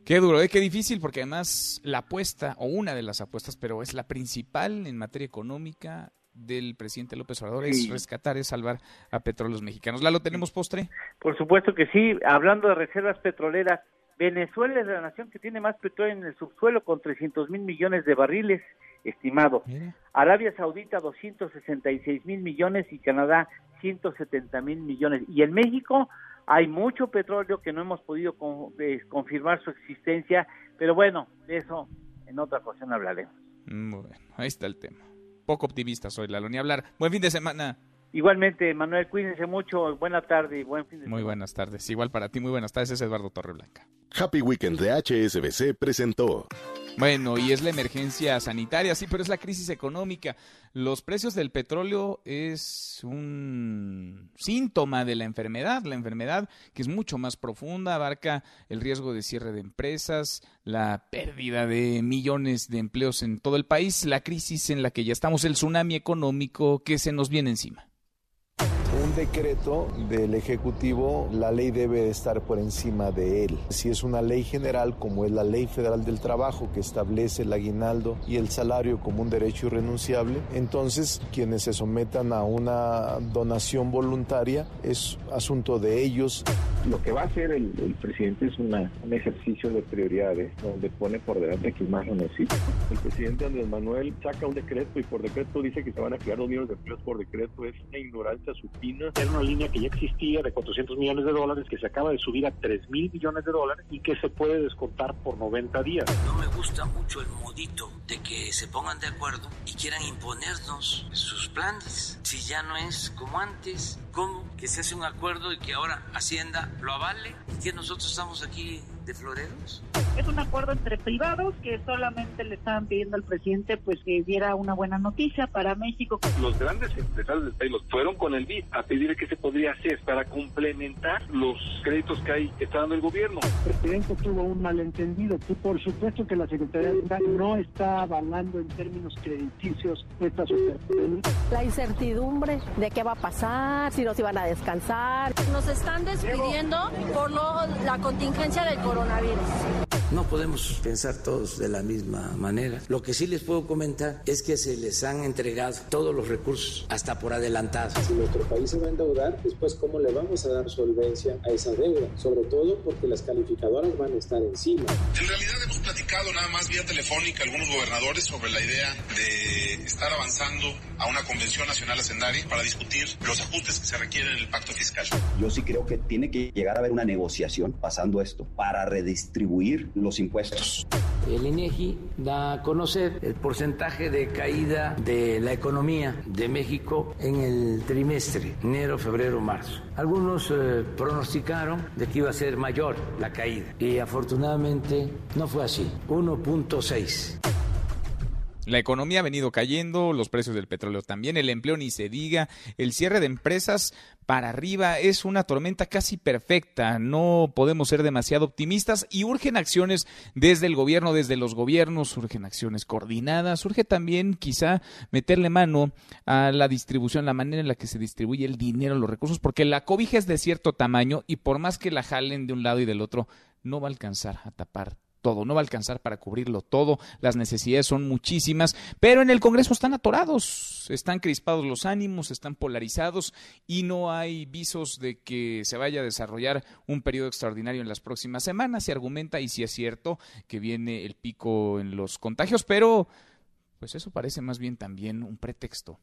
Qué duro, ¿eh? qué difícil, porque además la apuesta, o una de las apuestas, pero es la principal en materia económica del presidente López Obrador, es rescatar, es salvar a petróleos mexicanos. ¿La lo tenemos postre? Por supuesto que sí. Hablando de reservas petroleras, Venezuela es la nación que tiene más petróleo en el subsuelo con 300 mil millones de barriles estimado. Arabia Saudita 266 mil millones y Canadá 170 mil millones. Y en México hay mucho petróleo que no hemos podido eh, confirmar su existencia, pero bueno, de eso en otra ocasión hablaremos. Mm, bueno, ahí está el tema. Poco optimista soy, Lalo, ni hablar. Buen fin de semana. Igualmente, Manuel, cuídense mucho. Buena tarde y buen fin de semana. Muy buenas tardes. Igual para ti, muy buenas tardes. Es Eduardo Torreblanca. Happy Weekend de HSBC presentó. Bueno, y es la emergencia sanitaria, sí, pero es la crisis económica. Los precios del petróleo es un síntoma de la enfermedad, la enfermedad que es mucho más profunda, abarca el riesgo de cierre de empresas, la pérdida de millones de empleos en todo el país, la crisis en la que ya estamos, el tsunami económico que se nos viene encima decreto del Ejecutivo, la ley debe estar por encima de él. Si es una ley general, como es la Ley Federal del Trabajo, que establece el aguinaldo y el salario como un derecho irrenunciable, entonces quienes se sometan a una donación voluntaria es asunto de ellos. Lo que va a hacer el, presidente es un ejercicio de prioridades, donde pone por delante quien más lo necesita. El presidente Andrés Manuel saca un decreto y por decreto dice que se van a crear dos millones de empleos por decreto. Es una ignorancia supina. Era una línea que ya existía de 400 millones de dólares que se acaba de subir a 3 mil millones de dólares y que se puede descontar por 90 días. No me gusta mucho el modito de que se pongan de acuerdo y quieran imponernos sus planes. Si ya no es como antes, ¿cómo que se hace un acuerdo y que ahora Hacienda lo avale y que nosotros estamos aquí de floreros? Es un acuerdo entre privados que solamente le estaban pidiendo al presidente pues que diera una buena noticia para México. Los grandes empresarios del país fueron con el BID a pedir qué se podría hacer para complementar los créditos que hay que está dando el gobierno. El presidente tuvo un malentendido. Y por supuesto que la Secretaría de Hacienda no está avalando en términos crediticios estas operaciones. La incertidumbre de qué va a pasar, si nos iban a descansar. Nos están despidiendo por lo, la contingencia del coronavirus. No podemos pensar todos de la misma manera. Lo que sí les puedo comentar es que se les han entregado todos los recursos, hasta por adelantado. Si nuestro país se va a endeudar, después cómo le vamos a dar solvencia a esa deuda, sobre todo porque las calificadoras van a estar encima. En realidad hemos platicado nada más vía telefónica algunos gobernadores sobre la idea de estar avanzando a una convención nacional hacendaria para discutir los ajustes que se requieren en el pacto fiscal. Yo sí creo que tiene que llegar a haber una negociación pasando esto para redistribuir los impuestos. El INEGI da a conocer el porcentaje de caída de la economía de México en el trimestre, enero, febrero, marzo. Algunos eh, pronosticaron de que iba a ser mayor la caída y afortunadamente no fue así, 1.6. La economía ha venido cayendo, los precios del petróleo también, el empleo ni se diga, el cierre de empresas para arriba es una tormenta casi perfecta, no podemos ser demasiado optimistas y urgen acciones desde el gobierno, desde los gobiernos, urgen acciones coordinadas, urge también quizá meterle mano a la distribución, la manera en la que se distribuye el dinero, los recursos, porque la cobija es de cierto tamaño y por más que la jalen de un lado y del otro, no va a alcanzar a tapar todo, no va a alcanzar para cubrirlo todo, las necesidades son muchísimas, pero en el Congreso están atorados, están crispados los ánimos, están polarizados y no hay visos de que se vaya a desarrollar un periodo extraordinario en las próximas semanas. Se argumenta, y si es cierto, que viene el pico en los contagios, pero pues eso parece más bien también un pretexto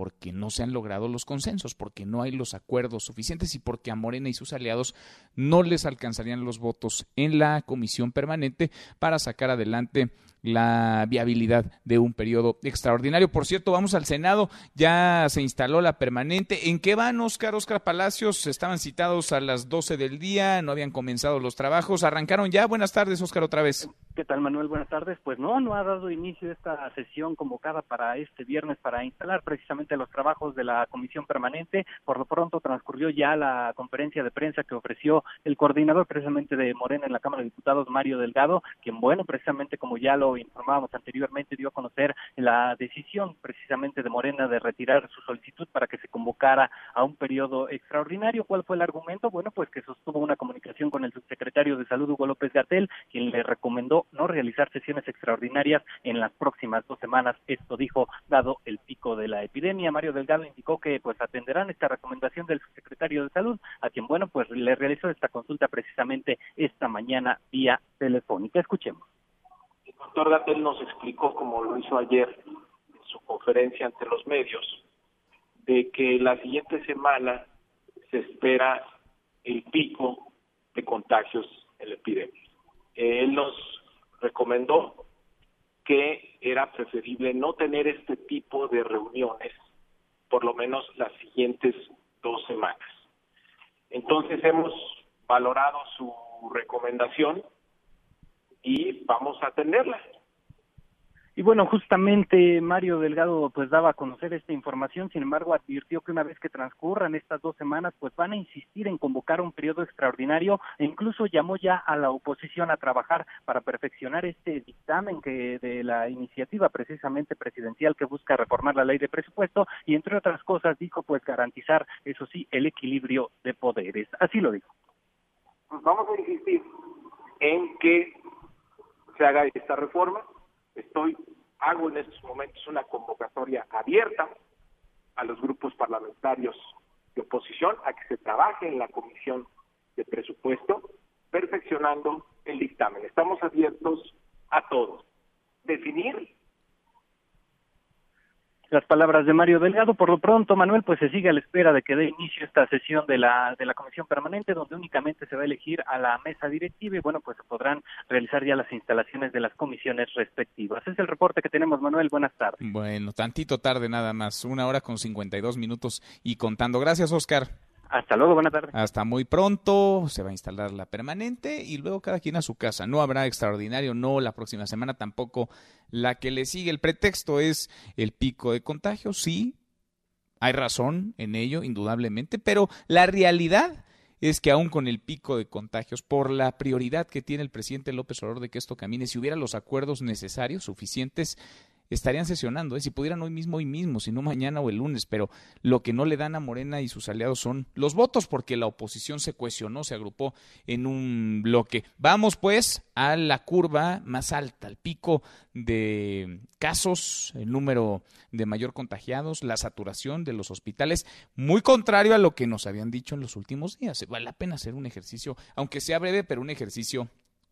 porque no se han logrado los consensos, porque no hay los acuerdos suficientes y porque a Morena y sus aliados no les alcanzarían los votos en la comisión permanente para sacar adelante la viabilidad de un periodo extraordinario. Por cierto, vamos al Senado, ya se instaló la permanente. ¿En qué van, Oscar? Oscar Palacios, estaban citados a las 12 del día, no habían comenzado los trabajos, arrancaron ya. Buenas tardes, Oscar, otra vez. ¿Qué tal, Manuel? Buenas tardes. Pues no, no ha dado inicio esta sesión convocada para este viernes para instalar precisamente los trabajos de la comisión permanente. Por lo pronto transcurrió ya la conferencia de prensa que ofreció el coordinador precisamente de Morena en la Cámara de Diputados, Mario Delgado, quien, bueno, precisamente como ya lo informábamos anteriormente, dio a conocer la decisión precisamente de Morena de retirar su solicitud para que se convocara a un periodo extraordinario. ¿Cuál fue el argumento? Bueno, pues que sostuvo una comunicación con el subsecretario de Salud, Hugo López Gatel, quien le recomendó no realizar sesiones extraordinarias en las próximas dos semanas. Esto dijo, dado el pico de la epidemia. Mario Delgado indicó que pues atenderán esta recomendación del subsecretario de Salud, a quien, bueno, pues le realizó esta consulta precisamente esta mañana vía telefónica. Escuchemos doctor Gatel nos explicó, como lo hizo ayer en su conferencia ante los medios, de que la siguiente semana se espera el pico de contagios en la epidemia. Él nos recomendó que era preferible no tener este tipo de reuniones por lo menos las siguientes dos semanas. Entonces hemos valorado su recomendación y vamos a atenderla. Y bueno, justamente Mario Delgado pues daba a conocer esta información, sin embargo advirtió que una vez que transcurran estas dos semanas pues van a insistir en convocar un periodo extraordinario e incluso llamó ya a la oposición a trabajar para perfeccionar este dictamen que de la iniciativa precisamente presidencial que busca reformar la ley de presupuesto y entre otras cosas dijo pues garantizar eso sí el equilibrio de poderes. Así lo dijo. Pues vamos a insistir en que se haga esta reforma. Estoy, hago en estos momentos una convocatoria abierta a los grupos parlamentarios de oposición a que se trabaje en la comisión de presupuesto perfeccionando el dictamen. Estamos abiertos a todos. Definir las palabras de Mario Delgado. Por lo pronto, Manuel, pues se sigue a la espera de que dé inicio esta sesión de la, de la Comisión Permanente, donde únicamente se va a elegir a la mesa directiva y bueno, pues se podrán realizar ya las instalaciones de las comisiones respectivas. Es el reporte que tenemos, Manuel. Buenas tardes. Bueno, tantito tarde nada más, una hora con 52 minutos y contando. Gracias, Oscar. Hasta luego, buena tarde. Hasta muy pronto, se va a instalar la permanente y luego cada quien a su casa. No habrá extraordinario, no la próxima semana tampoco la que le sigue. El pretexto es el pico de contagio, sí, hay razón en ello, indudablemente, pero la realidad es que aún con el pico de contagios, por la prioridad que tiene el presidente López Obrador de que esto camine, si hubiera los acuerdos necesarios, suficientes, estarían sesionando, ¿eh? si pudieran hoy mismo, hoy mismo, si no mañana o el lunes, pero lo que no le dan a Morena y sus aliados son los votos porque la oposición se cohesionó, se agrupó en un bloque. Vamos pues a la curva más alta, al pico de casos, el número de mayor contagiados, la saturación de los hospitales, muy contrario a lo que nos habían dicho en los últimos días. Vale la pena hacer un ejercicio, aunque sea breve, pero un ejercicio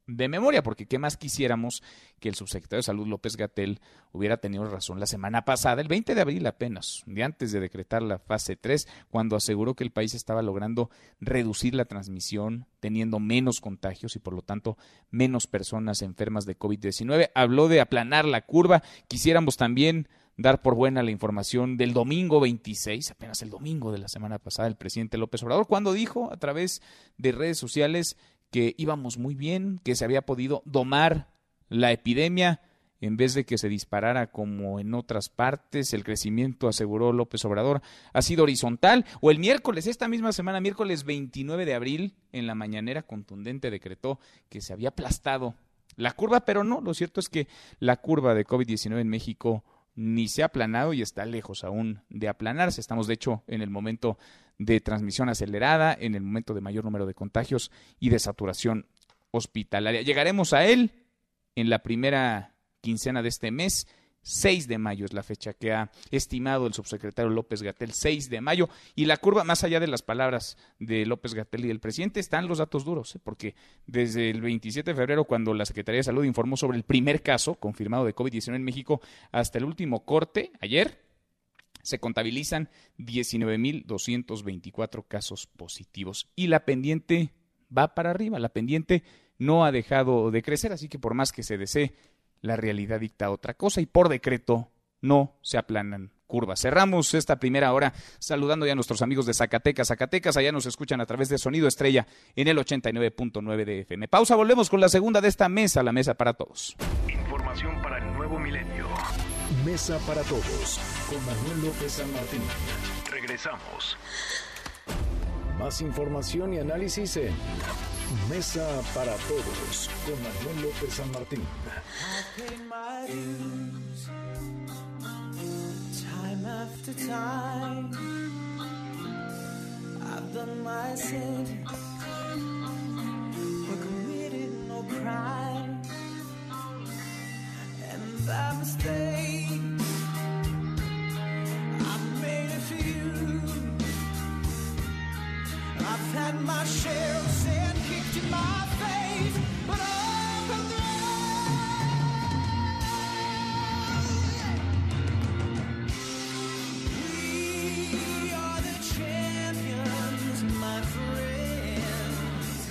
de memoria, porque qué más quisiéramos que el subsecretario de Salud López Gatel hubiera tenido razón la semana pasada, el 20 de abril apenas, de antes de decretar la fase 3, cuando aseguró que el país estaba logrando reducir la transmisión, teniendo menos contagios y por lo tanto menos personas enfermas de COVID-19. Habló de aplanar la curva, quisiéramos también dar por buena la información del domingo 26, apenas el domingo de la semana pasada, el presidente López Obrador, cuando dijo a través de redes sociales que íbamos muy bien, que se había podido domar la epidemia en vez de que se disparara como en otras partes, el crecimiento, aseguró López Obrador, ha sido horizontal. O el miércoles, esta misma semana, miércoles 29 de abril, en la mañanera contundente decretó que se había aplastado la curva, pero no, lo cierto es que la curva de COVID-19 en México ni se ha aplanado y está lejos aún de aplanarse. Estamos, de hecho, en el momento de transmisión acelerada, en el momento de mayor número de contagios y de saturación hospitalaria. Llegaremos a él en la primera quincena de este mes 6 de mayo es la fecha que ha estimado el subsecretario López Gatel, 6 de mayo. Y la curva, más allá de las palabras de López Gatel y del presidente, están los datos duros, ¿eh? porque desde el 27 de febrero, cuando la Secretaría de Salud informó sobre el primer caso confirmado de COVID-19 en México, hasta el último corte, ayer, se contabilizan 19.224 casos positivos. Y la pendiente va para arriba, la pendiente no ha dejado de crecer, así que por más que se desee la realidad dicta otra cosa y por decreto no se aplanan curvas. Cerramos esta primera hora saludando ya a nuestros amigos de Zacatecas. Zacatecas, allá nos escuchan a través de Sonido Estrella en el 89.9 de FM. Pausa, volvemos con la segunda de esta mesa, la mesa para todos. Información para el nuevo milenio. Mesa para todos con Manuel López San Martín. Regresamos. Más información y análisis en Mesa para Todos con Manuel López San Martín. Time after time, I've done my sin.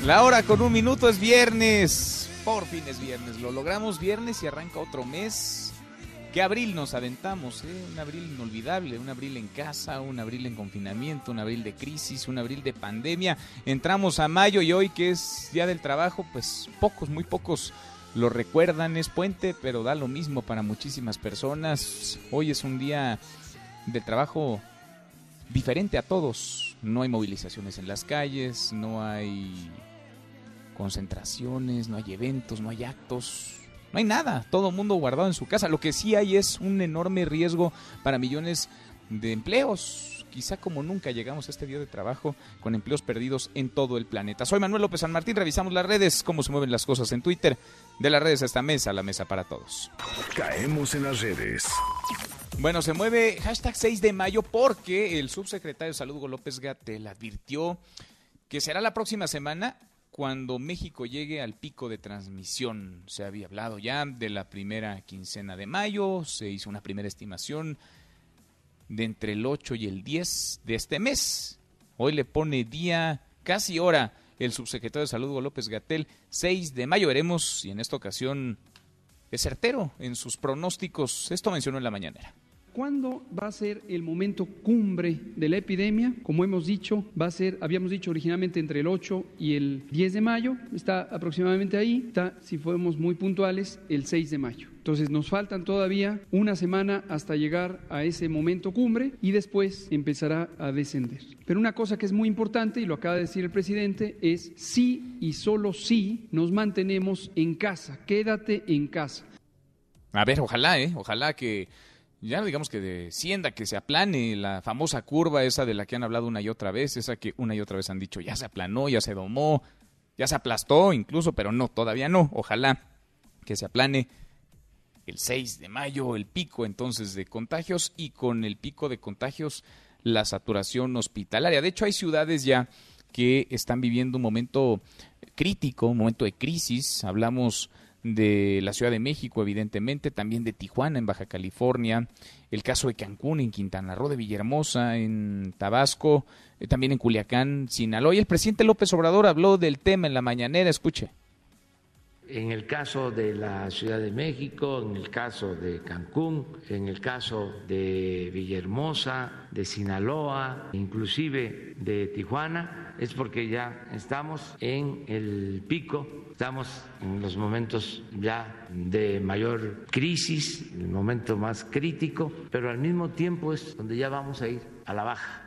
La hora con un minuto es viernes. Por fin es viernes. Lo logramos viernes y arranca otro mes. ¿Qué abril nos aventamos? Eh? Un abril inolvidable, un abril en casa, un abril en confinamiento, un abril de crisis, un abril de pandemia. Entramos a mayo y hoy que es Día del Trabajo, pues pocos, muy pocos lo recuerdan, es puente, pero da lo mismo para muchísimas personas. Hoy es un día de trabajo diferente a todos. No hay movilizaciones en las calles, no hay concentraciones, no hay eventos, no hay actos, no hay nada, todo mundo guardado en su casa. Lo que sí hay es un enorme riesgo para millones de empleos. Quizá como nunca llegamos a este día de trabajo con empleos perdidos en todo el planeta. Soy Manuel López San Martín, revisamos las redes, cómo se mueven las cosas en Twitter. De las redes a esta mesa, la mesa para todos. Caemos en las redes. Bueno, se mueve hashtag 6 de mayo porque el subsecretario de Salud, Hugo López Gatel, advirtió que será la próxima semana cuando México llegue al pico de transmisión. Se había hablado ya de la primera quincena de mayo, se hizo una primera estimación de entre el 8 y el 10 de este mes. Hoy le pone día, casi hora, el subsecretario de Salud López Gatel, 6 de mayo. Veremos si en esta ocasión es certero en sus pronósticos. Esto mencionó en la mañanera. ¿Cuándo va a ser el momento cumbre de la epidemia? Como hemos dicho, va a ser, habíamos dicho originalmente entre el 8 y el 10 de mayo, está aproximadamente ahí, está, si fuéramos muy puntuales, el 6 de mayo. Entonces nos faltan todavía una semana hasta llegar a ese momento cumbre y después empezará a descender. Pero una cosa que es muy importante, y lo acaba de decir el presidente, es sí y solo sí nos mantenemos en casa, quédate en casa. A ver, ojalá, ¿eh? Ojalá que ya digamos que descienda, que se aplane la famosa curva esa de la que han hablado una y otra vez, esa que una y otra vez han dicho ya se aplanó, ya se domó, ya se aplastó incluso, pero no, todavía no. Ojalá que se aplane el 6 de mayo, el pico entonces de contagios y con el pico de contagios la saturación hospitalaria. De hecho, hay ciudades ya que están viviendo un momento crítico, un momento de crisis. Hablamos de la Ciudad de México, evidentemente, también de Tijuana, en Baja California, el caso de Cancún, en Quintana Roo, de Villahermosa, en Tabasco, eh, también en Culiacán, Sinaloa. Y el presidente López Obrador habló del tema en la mañanera, escuche en el caso de la Ciudad de México, en el caso de Cancún, en el caso de Villahermosa, de Sinaloa, inclusive de Tijuana, es porque ya estamos en el pico, estamos en los momentos ya de mayor crisis, el momento más crítico, pero al mismo tiempo es donde ya vamos a ir a la baja.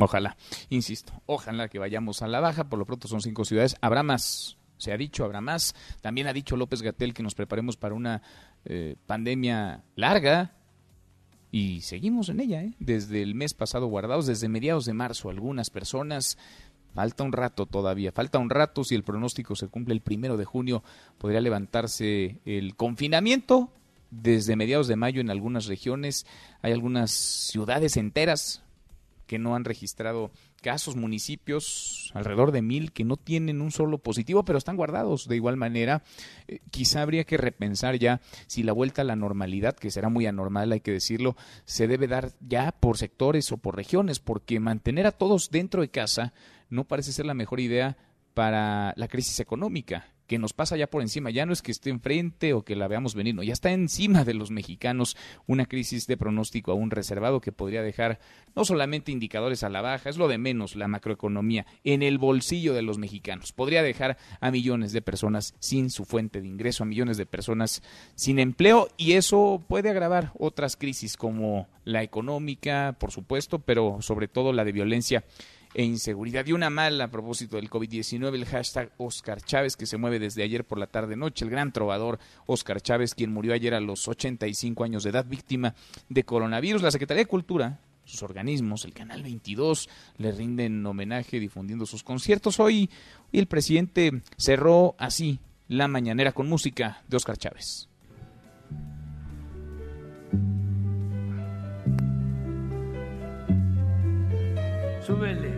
Ojalá, insisto, ojalá que vayamos a la baja, por lo pronto son cinco ciudades, habrá más se ha dicho, habrá más. También ha dicho López Gatel que nos preparemos para una eh, pandemia larga y seguimos en ella, ¿eh? desde el mes pasado guardados, desde mediados de marzo. Algunas personas, falta un rato todavía, falta un rato si el pronóstico se cumple el primero de junio, podría levantarse el confinamiento. Desde mediados de mayo en algunas regiones hay algunas ciudades enteras que no han registrado casos, municipios, alrededor de mil, que no tienen un solo positivo, pero están guardados de igual manera. Eh, quizá habría que repensar ya si la vuelta a la normalidad, que será muy anormal, hay que decirlo, se debe dar ya por sectores o por regiones, porque mantener a todos dentro de casa no parece ser la mejor idea para la crisis económica que nos pasa ya por encima. Ya no es que esté enfrente o que la veamos venir, no, ya está encima de los mexicanos una crisis de pronóstico aún reservado que podría dejar no solamente indicadores a la baja, es lo de menos la macroeconomía en el bolsillo de los mexicanos. Podría dejar a millones de personas sin su fuente de ingreso, a millones de personas sin empleo y eso puede agravar otras crisis como la económica, por supuesto, pero sobre todo la de violencia e inseguridad. Y una mala a propósito del COVID-19, el hashtag Oscar Chávez, que se mueve desde ayer por la tarde-noche. El gran trovador Oscar Chávez, quien murió ayer a los 85 años de edad, víctima de coronavirus. La Secretaría de Cultura, sus organismos, el Canal 22, le rinden homenaje difundiendo sus conciertos. Hoy, el presidente cerró así la mañanera con música de Oscar Chávez. Súbele.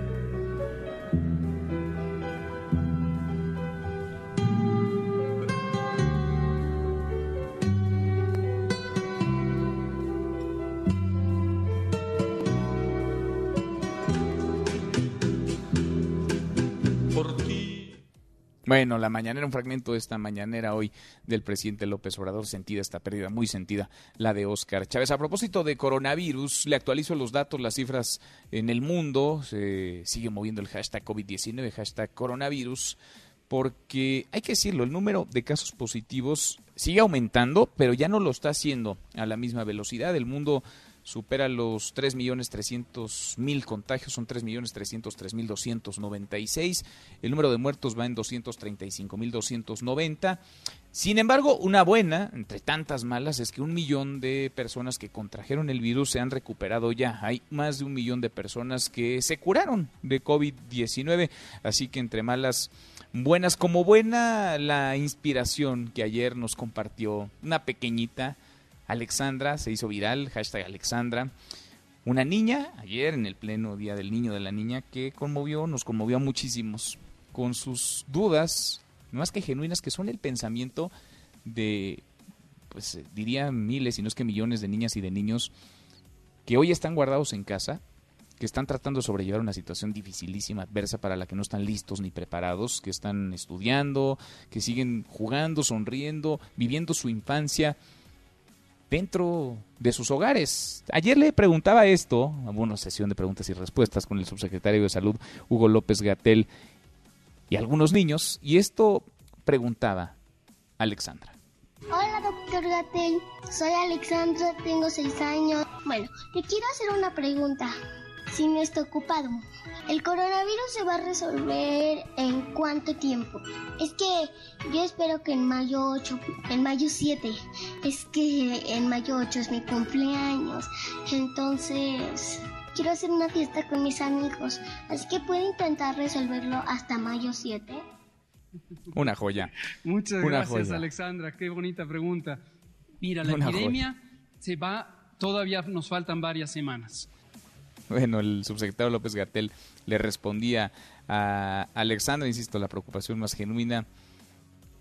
Bueno, la mañanera, un fragmento de esta mañanera hoy del presidente López Obrador, sentida esta pérdida, muy sentida, la de Oscar Chávez. A propósito de coronavirus, le actualizo los datos, las cifras en el mundo, se sigue moviendo el hashtag COVID-19, hashtag coronavirus, porque hay que decirlo, el número de casos positivos sigue aumentando, pero ya no lo está haciendo a la misma velocidad. El mundo supera los 3.300.000 contagios, son 3.303.296. El número de muertos va en 235.290. Sin embargo, una buena, entre tantas malas, es que un millón de personas que contrajeron el virus se han recuperado ya. Hay más de un millón de personas que se curaron de COVID-19. Así que entre malas, buenas, como buena la inspiración que ayer nos compartió una pequeñita Alexandra, se hizo viral, hashtag Alexandra. Una niña, ayer en el pleno Día del Niño de la Niña, que conmovió, nos conmovió a muchísimos, con sus dudas, más que genuinas, que son el pensamiento de, pues diría miles, y no es que millones de niñas y de niños que hoy están guardados en casa, que están tratando de sobrellevar una situación dificilísima, adversa para la que no están listos ni preparados, que están estudiando, que siguen jugando, sonriendo, viviendo su infancia dentro de sus hogares. Ayer le preguntaba esto, a una sesión de preguntas y respuestas con el subsecretario de Salud, Hugo López Gatel, y algunos niños, y esto preguntaba Alexandra. Hola, doctor Gatel. Soy Alexandra, tengo seis años. Bueno, le quiero hacer una pregunta. Si no está ocupado. ¿El coronavirus se va a resolver en cuánto tiempo? Es que yo espero que en mayo 8, en mayo 7. Es que en mayo 8 es mi cumpleaños. Entonces, quiero hacer una fiesta con mis amigos. Así que puedo intentar resolverlo hasta mayo 7. Una joya. Muchas gracias, Alexandra. Qué bonita pregunta. Mira, la epidemia se va, todavía nos faltan varias semanas. Bueno, el subsecretario López Gatel le respondía a Alexandra, insisto, la preocupación más genuina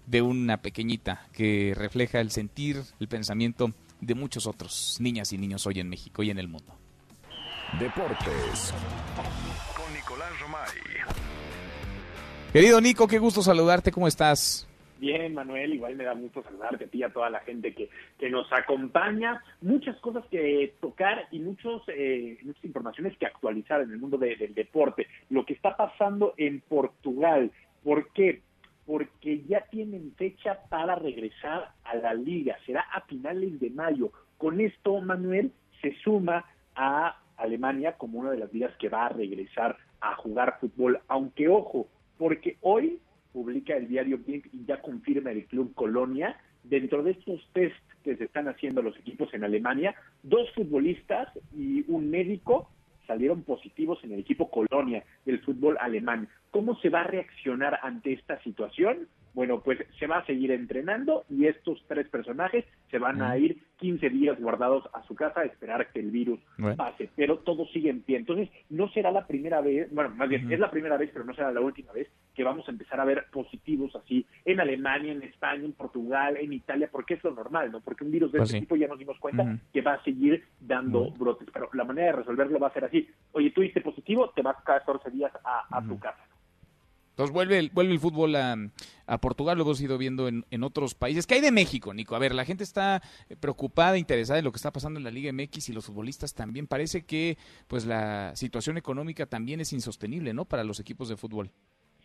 de una pequeñita que refleja el sentir, el pensamiento de muchos otros niñas y niños hoy en México y en el mundo. Deportes con Nicolás Romay. Querido Nico, qué gusto saludarte, ¿cómo estás? Bien, Manuel, igual me da mucho saludarte a ti y a toda la gente que, que nos acompaña. Muchas cosas que tocar y muchos, eh, muchas informaciones que actualizar en el mundo del deporte. Lo que está pasando en Portugal. ¿Por qué? Porque ya tienen fecha para regresar a la liga. Será a finales de mayo. Con esto, Manuel, se suma a Alemania como una de las ligas que va a regresar a jugar fútbol. Aunque, ojo, porque hoy publica el diario Bild y ya confirma el Club Colonia, dentro de estos test que se están haciendo los equipos en Alemania, dos futbolistas y un médico salieron positivos en el equipo Colonia del fútbol alemán. ¿Cómo se va a reaccionar ante esta situación? Bueno, pues se va a seguir entrenando y estos tres personajes se van a ir 15 días guardados a su casa a esperar que el virus pase, pero todo sigue en pie. Entonces, no será la primera vez, bueno, más bien, es la primera vez, pero no será la última vez que vamos a empezar a ver positivos así en Alemania, en España, en Portugal, en Italia, porque es lo normal, ¿no? Porque un virus de pues este tipo ya nos dimos cuenta que va a seguir dando brotes, pero la manera de resolverlo va a ser así. Oye, tú diste positivo, te vas cada 14 días a, tu casa. Entonces vuelve el, vuelve el fútbol a, Portugal, lo hemos ido viendo en, en, otros países. ¿Qué hay de México, Nico? A ver, la gente está preocupada, interesada en lo que está pasando en la Liga MX y los futbolistas también. Parece que pues la situación económica también es insostenible, ¿no? Para los equipos de fútbol.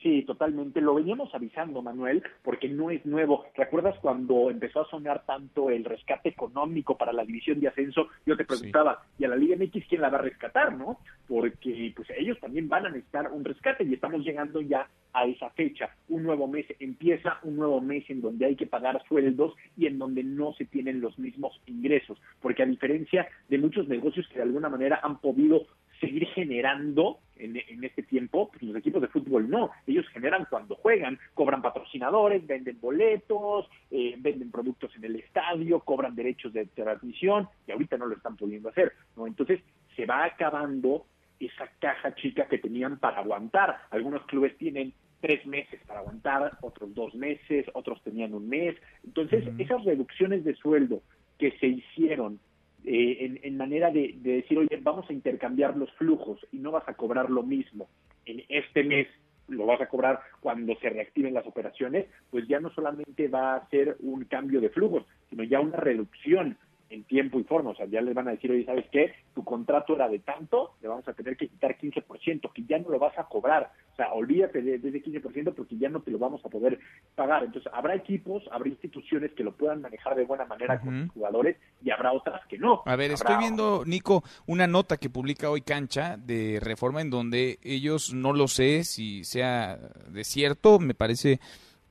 Sí, totalmente. Lo veníamos avisando, Manuel, porque no es nuevo. ¿Recuerdas cuando empezó a sonar tanto el rescate económico para la división de ascenso? Yo te preguntaba, ¿y a la Liga MX quién la va a rescatar, no? Porque pues ellos también van a necesitar un rescate y estamos llegando ya a esa fecha. Un nuevo mes empieza, un nuevo mes en donde hay que pagar sueldos y en donde no se tienen los mismos ingresos. Porque a diferencia de muchos negocios que de alguna manera han podido seguir generando en, este tiempo, pues los equipos de fútbol no, ellos generan cuando juegan, cobran patrocinadores, venden boletos, eh, venden productos en el estadio, cobran derechos de transmisión y ahorita no lo están pudiendo hacer, ¿no? Entonces se va acabando esa caja chica que tenían para aguantar. Algunos clubes tienen tres meses para aguantar, otros dos meses, otros tenían un mes. Entonces, esas reducciones de sueldo que se hicieron eh, en, manera de, decir, oye, vamos a intercambiar los flujos y no vas a cobrar lo mismo en este mes, lo vas a cobrar cuando se reactiven las operaciones, pues ya no solamente va a ser un cambio de flujos, sino ya una reducción en tiempo y forma. O sea, ya les van a decir, oye, ¿sabes qué? Tu contrato era de tanto, le vamos a tener que quitar 15%, que ya no lo vas a cobrar. O sea, olvídate de, ese 15% porque ya no te lo vamos a poder pagar. Entonces, habrá equipos, habrá instituciones que lo puedan manejar de buena manera con sus jugadores y habrá otras que no. A ver, estoy viendo, Nico, una nota que publica hoy Cancha de Reforma en donde ellos, no lo sé si sea de cierto, me parece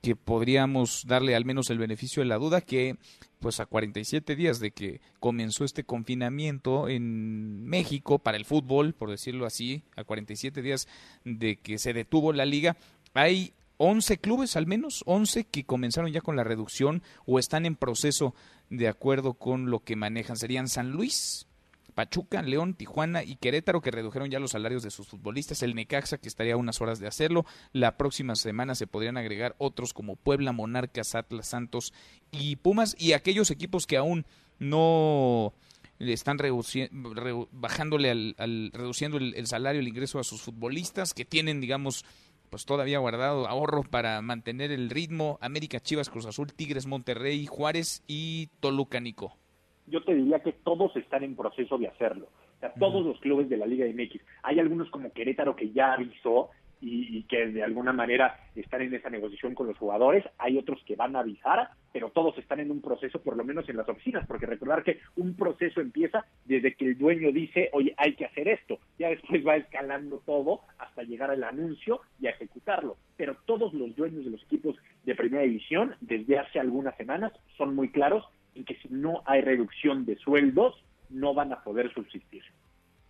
que podríamos darle al menos el beneficio de la duda que pues a 47 días de que comenzó este confinamiento en México para el fútbol, por decirlo así, a 47 días de que se detuvo la liga, hay 11 clubes al menos, 11 que comenzaron ya con la reducción o están en proceso de acuerdo con lo que manejan. Serían San Luis, Pachuca, León, Tijuana y Querétaro que redujeron ya los salarios de sus futbolistas, el Necaxa que estaría unas horas de hacerlo, la próxima semana se podrían agregar otros como Puebla, Monarcas, Atlas, Santos y Pumas y aquellos equipos que aún no están bajándole al, reduciendo el, salario, el ingreso a sus futbolistas que tienen, digamos, pues todavía guardado ahorro para mantener el ritmo. América, Chivas, Cruz Azul, Tigres, Monterrey, Juárez y Toluca, Nico. Yo te diría que todos están en proceso de hacerlo. O sea, todos los clubes de la Liga MX. Hay algunos como Querétaro que ya avisó y, que de alguna manera están en esa negociación con los jugadores. Hay otros que van a avisar, pero todos están en un proceso, por lo menos en las oficinas, porque recordar que un proceso empieza desde que el dueño dice, oye, hay que hacer esto. Ya después va escalando todo hasta llegar al anuncio y a ejecutarlo. Pero todos los dueños de los equipos de primera división, desde hace algunas semanas, son muy claros en que si no hay reducción de sueldos, no van a poder subsistir.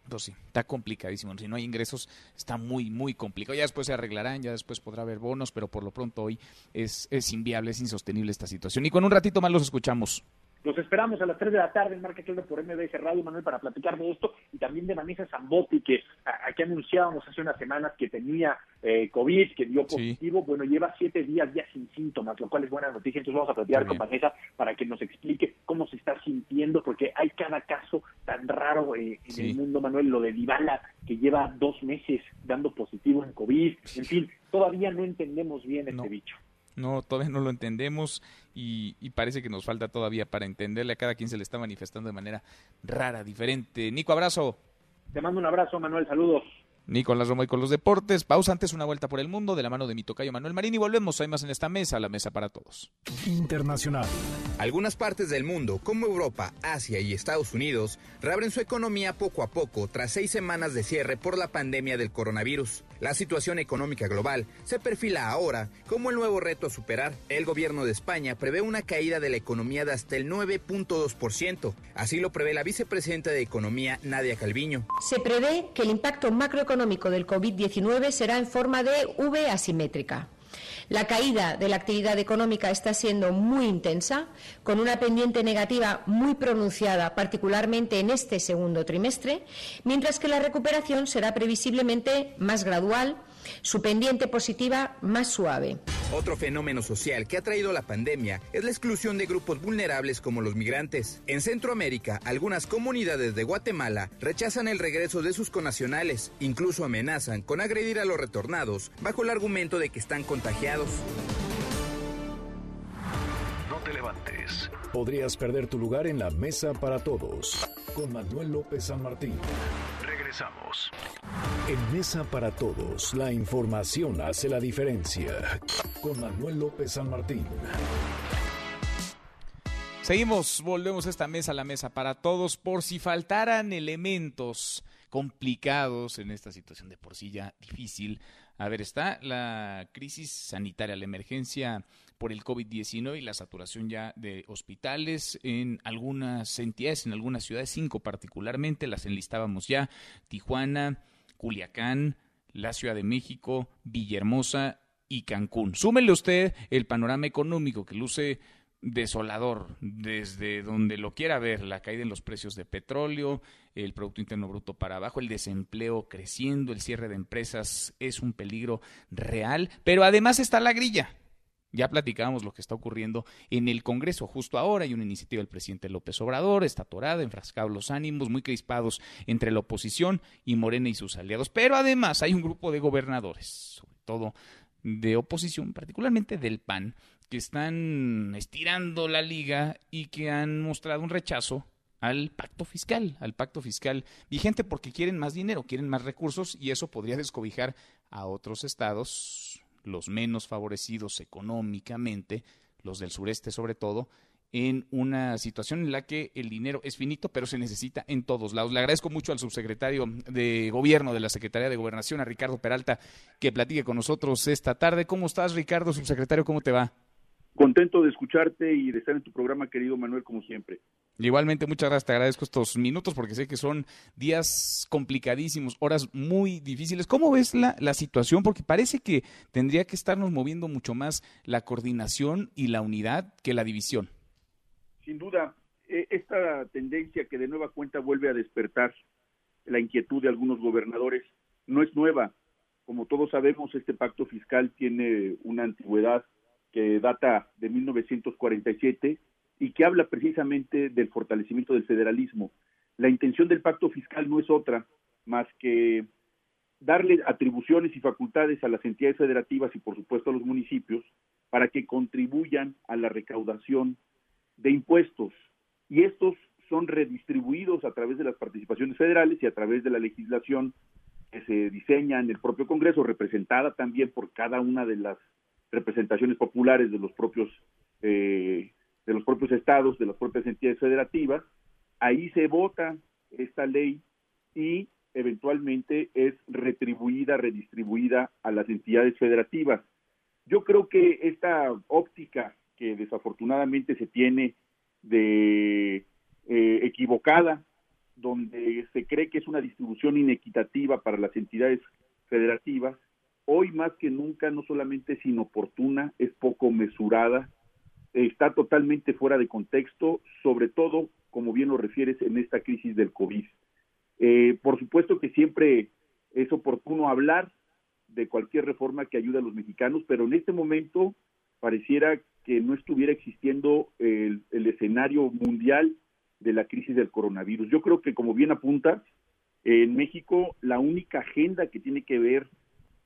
Pues está complicadísimo. Si no hay ingresos, está muy, muy complicado. Ya después se arreglarán, ya después podrá haber bonos, pero por lo pronto hoy es, es inviable, es insostenible esta situación. Y con un ratito más los escuchamos. Los esperamos a las 3 de la tarde en Marca por MBS Radio, Manuel, para platicar de esto y también de Vanessa Zambotti, que aquí anunciábamos hace unas semanas que tenía eh, COVID, que dio positivo. Bueno, lleva siete días ya sin síntomas, lo cual es buena noticia. Entonces vamos a platicar con Vanessa para que nos explique cómo se está sintiendo, porque hay cada caso tan raro eh, en el mundo, Manuel, lo de Dybala, que lleva dos meses dando positivo en COVID. En fin, todavía no entendemos bien este bicho. No, todavía no lo entendemos y, parece que nos falta todavía para entenderle a cada quien se le está manifestando de manera rara, diferente. Nico, abrazo. Te mando un abrazo, Manuel, saludos. Nicolás Romo y con los deportes. Pausa antes, una vuelta por el mundo de la mano de mi tocayo Manuel Marín y volvemos. Hay más en esta mesa, la mesa para todos. Internacional. Algunas partes del mundo, como Europa, Asia y Estados Unidos, reabren su economía poco a poco tras seis semanas de cierre por la pandemia del coronavirus. La situación económica global se perfila ahora como el nuevo reto a superar. El gobierno de España prevé una caída de la economía de hasta el 9.2%. Así lo prevé la vicepresidenta de Economía, Nadia Calviño. Se prevé que el impacto macroeconómico económico del COVID-19 será en forma de V asimétrica. La caída de la actividad económica está siendo muy intensa, con una pendiente negativa muy pronunciada, particularmente en este segundo trimestre, mientras que la recuperación será previsiblemente más gradual su pendiente positiva más suave. Otro fenómeno social que ha traído la pandemia es la exclusión de grupos vulnerables como los migrantes. En Centroamérica, algunas comunidades de Guatemala rechazan el regreso de sus conacionales, incluso amenazan con agredir a los retornados bajo el argumento de que están contagiados. Podrías perder tu lugar en la mesa para todos. Con Manuel López San Martín. Regresamos. En Mesa para Todos, la información hace la diferencia. Con Manuel López San Martín. Seguimos, volvemos a esta mesa, la mesa para todos, por si faltaran elementos complicados en esta situación de por sí ya difícil. A ver, está la crisis sanitaria, la emergencia por el COVID-19 y la saturación ya de hospitales en algunas entidades, en algunas ciudades, cinco particularmente, las enlistábamos ya, Tijuana, Culiacán, la Ciudad de México, Villahermosa y Cancún. Súmele usted el panorama económico que luce desolador desde donde lo quiera ver, la caída en los precios de petróleo, el Producto Interno Bruto para abajo, el desempleo creciendo, el cierre de empresas es un peligro real, pero además está la grilla. Ya platicábamos lo que está ocurriendo en el Congreso justo ahora. Hay una iniciativa del presidente López Obrador, está atorada, enfrascados los ánimos, muy crispados entre la oposición y Morena y sus aliados. Pero además hay un grupo de gobernadores, sobre todo de oposición, particularmente del PAN, que están estirando la liga y que han mostrado un rechazo al pacto fiscal, al pacto fiscal vigente porque quieren más dinero, quieren más recursos y eso podría descobijar a otros estados los menos favorecidos económicamente, los del sureste sobre todo, en una situación en la que el dinero es finito, pero se necesita en todos lados. Le agradezco mucho al subsecretario de Gobierno de la Secretaría de Gobernación, a Ricardo Peralta, que platique con nosotros esta tarde. ¿Cómo estás, Ricardo, subsecretario? ¿Cómo te va? Contento de escucharte y de estar en tu programa, querido Manuel, como siempre. Igualmente, muchas gracias. Te agradezco estos minutos porque sé que son días complicadísimos, horas muy difíciles. ¿Cómo ves la, la situación? Porque parece que tendría que estarnos moviendo mucho más la coordinación y la unidad que la división. Sin duda, e, esta tendencia que de nueva cuenta vuelve a despertar la inquietud de algunos gobernadores no es nueva. Como todos sabemos, este pacto fiscal tiene una antigüedad que data de 1947 y que habla precisamente del fortalecimiento del federalismo. La intención del pacto fiscal no es otra más que darle atribuciones y facultades a las entidades federativas y por supuesto a los municipios para que contribuyan a la recaudación de impuestos y estos son redistribuidos a través de las participaciones federales y a través de la legislación que se diseña en el propio Congreso, representada también por cada una de las representaciones populares de los propios eh, de los propios estados, de las propias entidades federativas. Ahí se vota esta ley y eventualmente es retribuida, redistribuida a las entidades federativas. Yo creo que esta óptica que desafortunadamente se tiene de eh, equivocada, donde se cree que es una distribución inequitativa para las entidades federativas, hoy más que nunca no solamente es inoportuna, es poco mesurada, está totalmente fuera de contexto, sobre todo, como bien lo refieres, en esta crisis del COVID. Eh, por supuesto que siempre es oportuno hablar de cualquier reforma que ayude a los mexicanos, pero en este momento pareciera que no estuviera existiendo el, escenario mundial de la crisis del coronavirus. Yo creo que, como bien apuntas, en México la única agenda que tiene que ver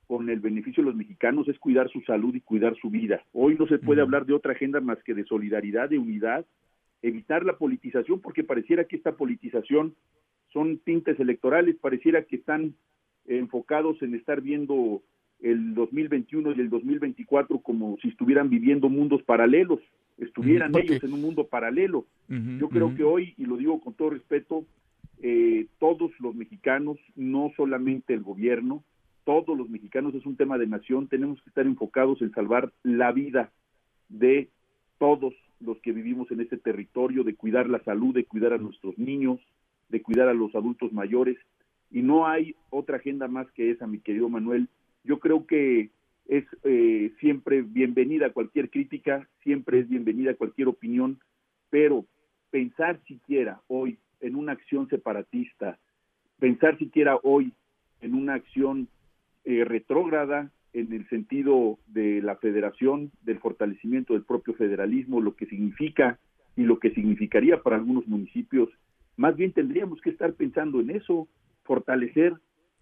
con el beneficio de los mexicanos es cuidar su salud y cuidar su vida. Hoy no se puede hablar de otra agenda más que de solidaridad, de unidad, evitar la politización, porque pareciera que esta politización son tintes electorales, pareciera que están enfocados en estar viendo el 2021 y el 2024 como si estuvieran viviendo mundos paralelos, estuvieran ellos en un mundo paralelo. Yo creo que hoy, y lo digo con todo respeto, eh, todos los mexicanos, no solamente el gobierno, todos los mexicanos es un tema de nación, tenemos que estar enfocados en salvar la vida de todos los que vivimos en este territorio, de cuidar la salud, de cuidar a nuestros niños, de cuidar a los adultos mayores. Y no hay otra agenda más que esa, mi querido Manuel, yo creo que es eh, siempre bienvenida cualquier crítica, siempre es bienvenida cualquier opinión, pero pensar siquiera hoy en una acción separatista, pensar siquiera hoy en una acción eh, retrógrada en el sentido de la federación, del fortalecimiento del propio federalismo, lo que significa y lo que significaría para algunos municipios, más bien tendríamos que estar pensando en eso, fortalecer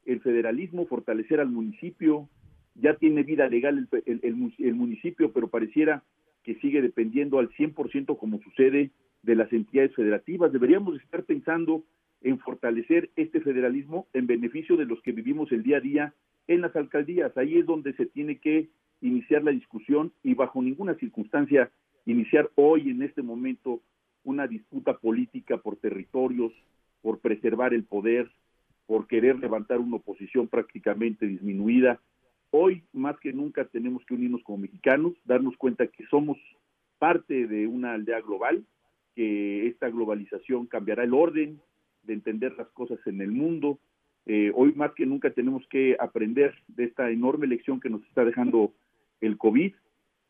el federalismo, fortalecer al municipio, ya tiene vida legal el, el, municipio, pero pareciera que sigue dependiendo al 100% como sucede de las entidades federativas. Deberíamos estar pensando en fortalecer este federalismo en beneficio de los que vivimos el día a día en las alcaldías. Ahí es donde se tiene que iniciar la discusión y bajo ninguna circunstancia iniciar hoy, en este momento, una disputa política por territorios, por preservar el poder, por querer levantar una oposición prácticamente disminuida. Hoy, más que nunca, tenemos que unirnos como mexicanos, darnos cuenta que somos parte de una aldea global, que esta globalización cambiará el orden de entender las cosas en el mundo. Eh, hoy más que nunca tenemos que aprender de esta enorme lección que nos está dejando el COVID,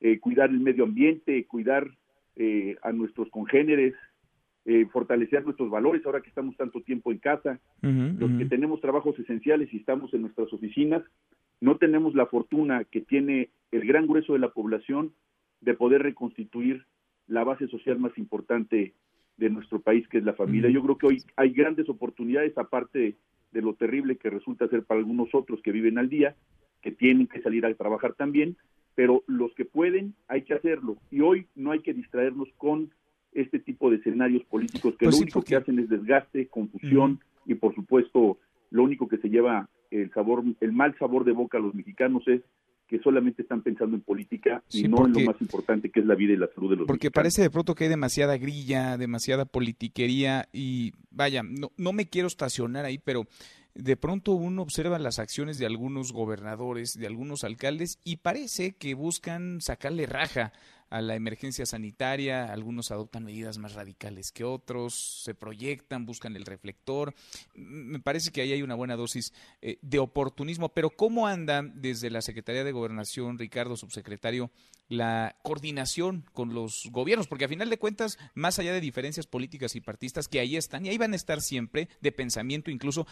eh, cuidar el medio ambiente, cuidar eh, a nuestros congéneres, eh, fortalecer nuestros valores ahora que estamos tanto tiempo en casa. los que tenemos trabajos esenciales y estamos en nuestras oficinas, no tenemos la fortuna que tiene el gran grueso de la población de poder reconstituir la base social más importante de nuestro país, que es la familia. Yo creo que hoy hay grandes oportunidades, aparte de lo terrible que resulta ser para algunos otros que viven al día, que tienen que salir a trabajar también, pero los que pueden hay que hacerlo. Y hoy no hay que distraernos con este tipo de escenarios políticos que pues lo único que hacen es desgaste, confusión y por supuesto lo único que se lleva el sabor, el mal sabor de boca a los mexicanos es que solamente están pensando en política y no en lo más importante que es la vida y la salud de los Porque parece de pronto que hay demasiada grilla, demasiada politiquería y vaya, no, no me quiero estacionar ahí, pero de pronto uno observa las acciones de algunos gobernadores, de algunos alcaldes y parece que buscan sacarle raja a la emergencia sanitaria, algunos adoptan medidas más radicales que otros, se proyectan, buscan el reflector. Me parece que ahí hay una buena dosis eh, de oportunismo, pero ¿cómo anda desde la Secretaría de Gobernación, Ricardo, subsecretario, la coordinación con los gobiernos? Porque a final de cuentas, más allá de diferencias políticas y partistas que ahí están y ahí van a estar siempre, de pensamiento incluso,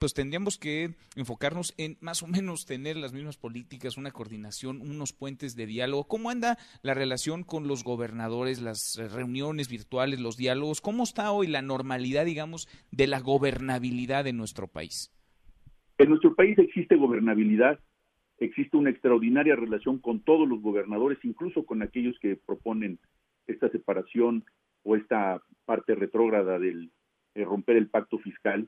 pues tendríamos que enfocarnos en más o menos tener las mismas políticas, una coordinación, unos puentes de diálogo. ¿Cómo anda la relación? Comunicación con los gobernadores, las reuniones virtuales, los diálogos? ¿Cómo está hoy la normalidad, digamos, de la gobernabilidad en nuestro país? En nuestro país existe gobernabilidad, existe una extraordinaria relación con todos los gobernadores, incluso con aquellos que proponen esta separación o esta parte retrógrada del romper el pacto fiscal.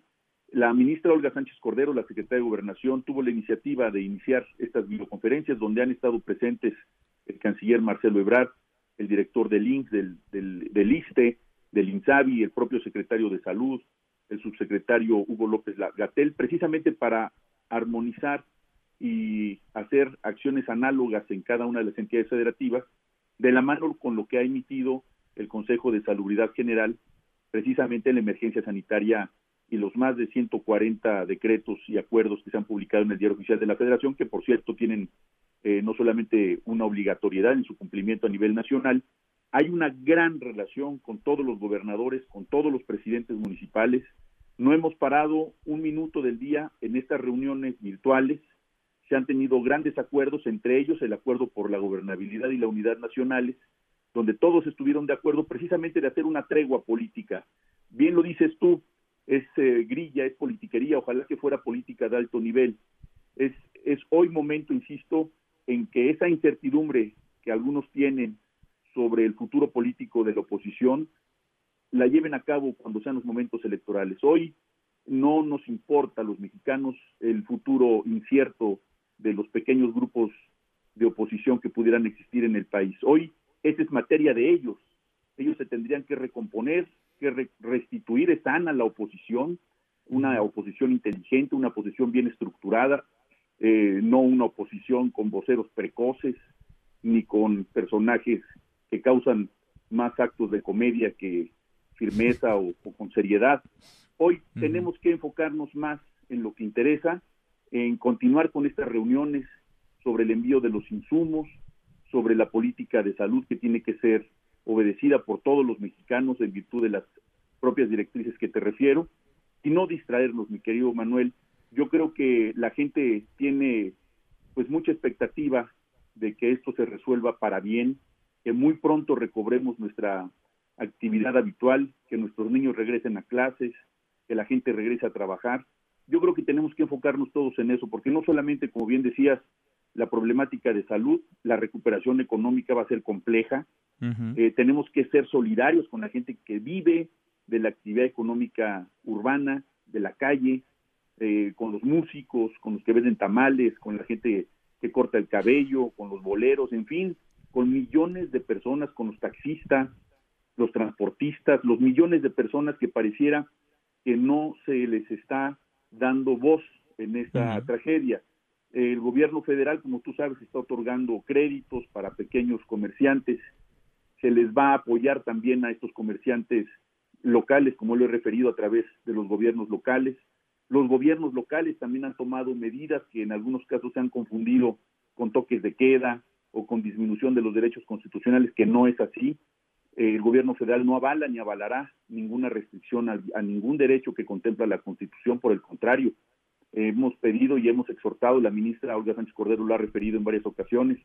La ministra Olga Sánchez Cordero, la secretaria de Gobernación, tuvo la iniciativa de iniciar estas videoconferencias donde han estado presentes el canciller Marcelo Ebrard, el director del INSS, del, del, del ISTE, del INSABI, el propio secretario de Salud, el subsecretario Hugo López Gatel, precisamente para armonizar y hacer acciones análogas en cada una de las entidades federativas, de la mano con lo que ha emitido el Consejo de Salubridad General, precisamente en la emergencia sanitaria y los más de 140 decretos y acuerdos que se han publicado en el Diario Oficial de la Federación, que por cierto tienen eh, no solamente una obligatoriedad en su cumplimiento a nivel nacional, hay una gran relación con todos los gobernadores, con todos los presidentes municipales. No hemos parado un minuto del día en estas reuniones virtuales. Se han tenido grandes acuerdos, entre ellos el acuerdo por la gobernabilidad y la unidad nacionales, donde todos estuvieron de acuerdo precisamente de hacer una tregua política. Bien lo dices tú, es eh, grilla, es politiquería, ojalá que fuera política de alto nivel. Es, es hoy momento, insisto, en que esa incertidumbre que algunos tienen sobre el futuro político de la oposición la lleven a cabo cuando sean los momentos electorales. Hoy no nos importa a los mexicanos el futuro incierto de los pequeños grupos de oposición que pudieran existir en el país. Hoy esa es materia de ellos. Ellos se tendrían que recomponer, que restituir sana la oposición, una oposición inteligente, una oposición bien estructurada, eh, no una oposición con voceros precoces ni con personajes que causan más actos de comedia que firmeza o, con seriedad. Hoy tenemos que enfocarnos más en lo que interesa, en continuar con estas reuniones sobre el envío de los insumos, sobre la política de salud que tiene que ser obedecida por todos los mexicanos en virtud de las propias directrices que te refiero, y no distraernos, mi querido Manuel. Yo creo que la gente tiene pues mucha expectativa de que esto se resuelva para bien, que muy pronto recobremos nuestra actividad habitual, que nuestros niños regresen a clases, que la gente regrese a trabajar. Yo creo que tenemos que enfocarnos todos en eso, porque no solamente, como bien decías, la problemática de salud, la recuperación económica va a ser compleja. Eh, tenemos que ser solidarios con la gente que vive de la actividad económica urbana, de la calle, eh, con los músicos, con los que venden tamales, con la gente que corta el cabello, con los boleros, en fin, con millones de personas, con los taxistas, los transportistas, los millones de personas que pareciera que no se les está dando voz en esta tragedia. El gobierno federal, como tú sabes, está otorgando créditos para pequeños comerciantes. Se les va a apoyar también a estos comerciantes locales, como lo he referido a través de los gobiernos locales. Los gobiernos locales también han tomado medidas que en algunos casos se han confundido con toques de queda o con disminución de los derechos constitucionales, que no es así. El gobierno federal no avala ni avalará ninguna restricción a, ningún derecho que contempla la Constitución, por el contrario, hemos pedido y hemos exhortado, la ministra Olga Sánchez Cordero lo ha referido en varias ocasiones,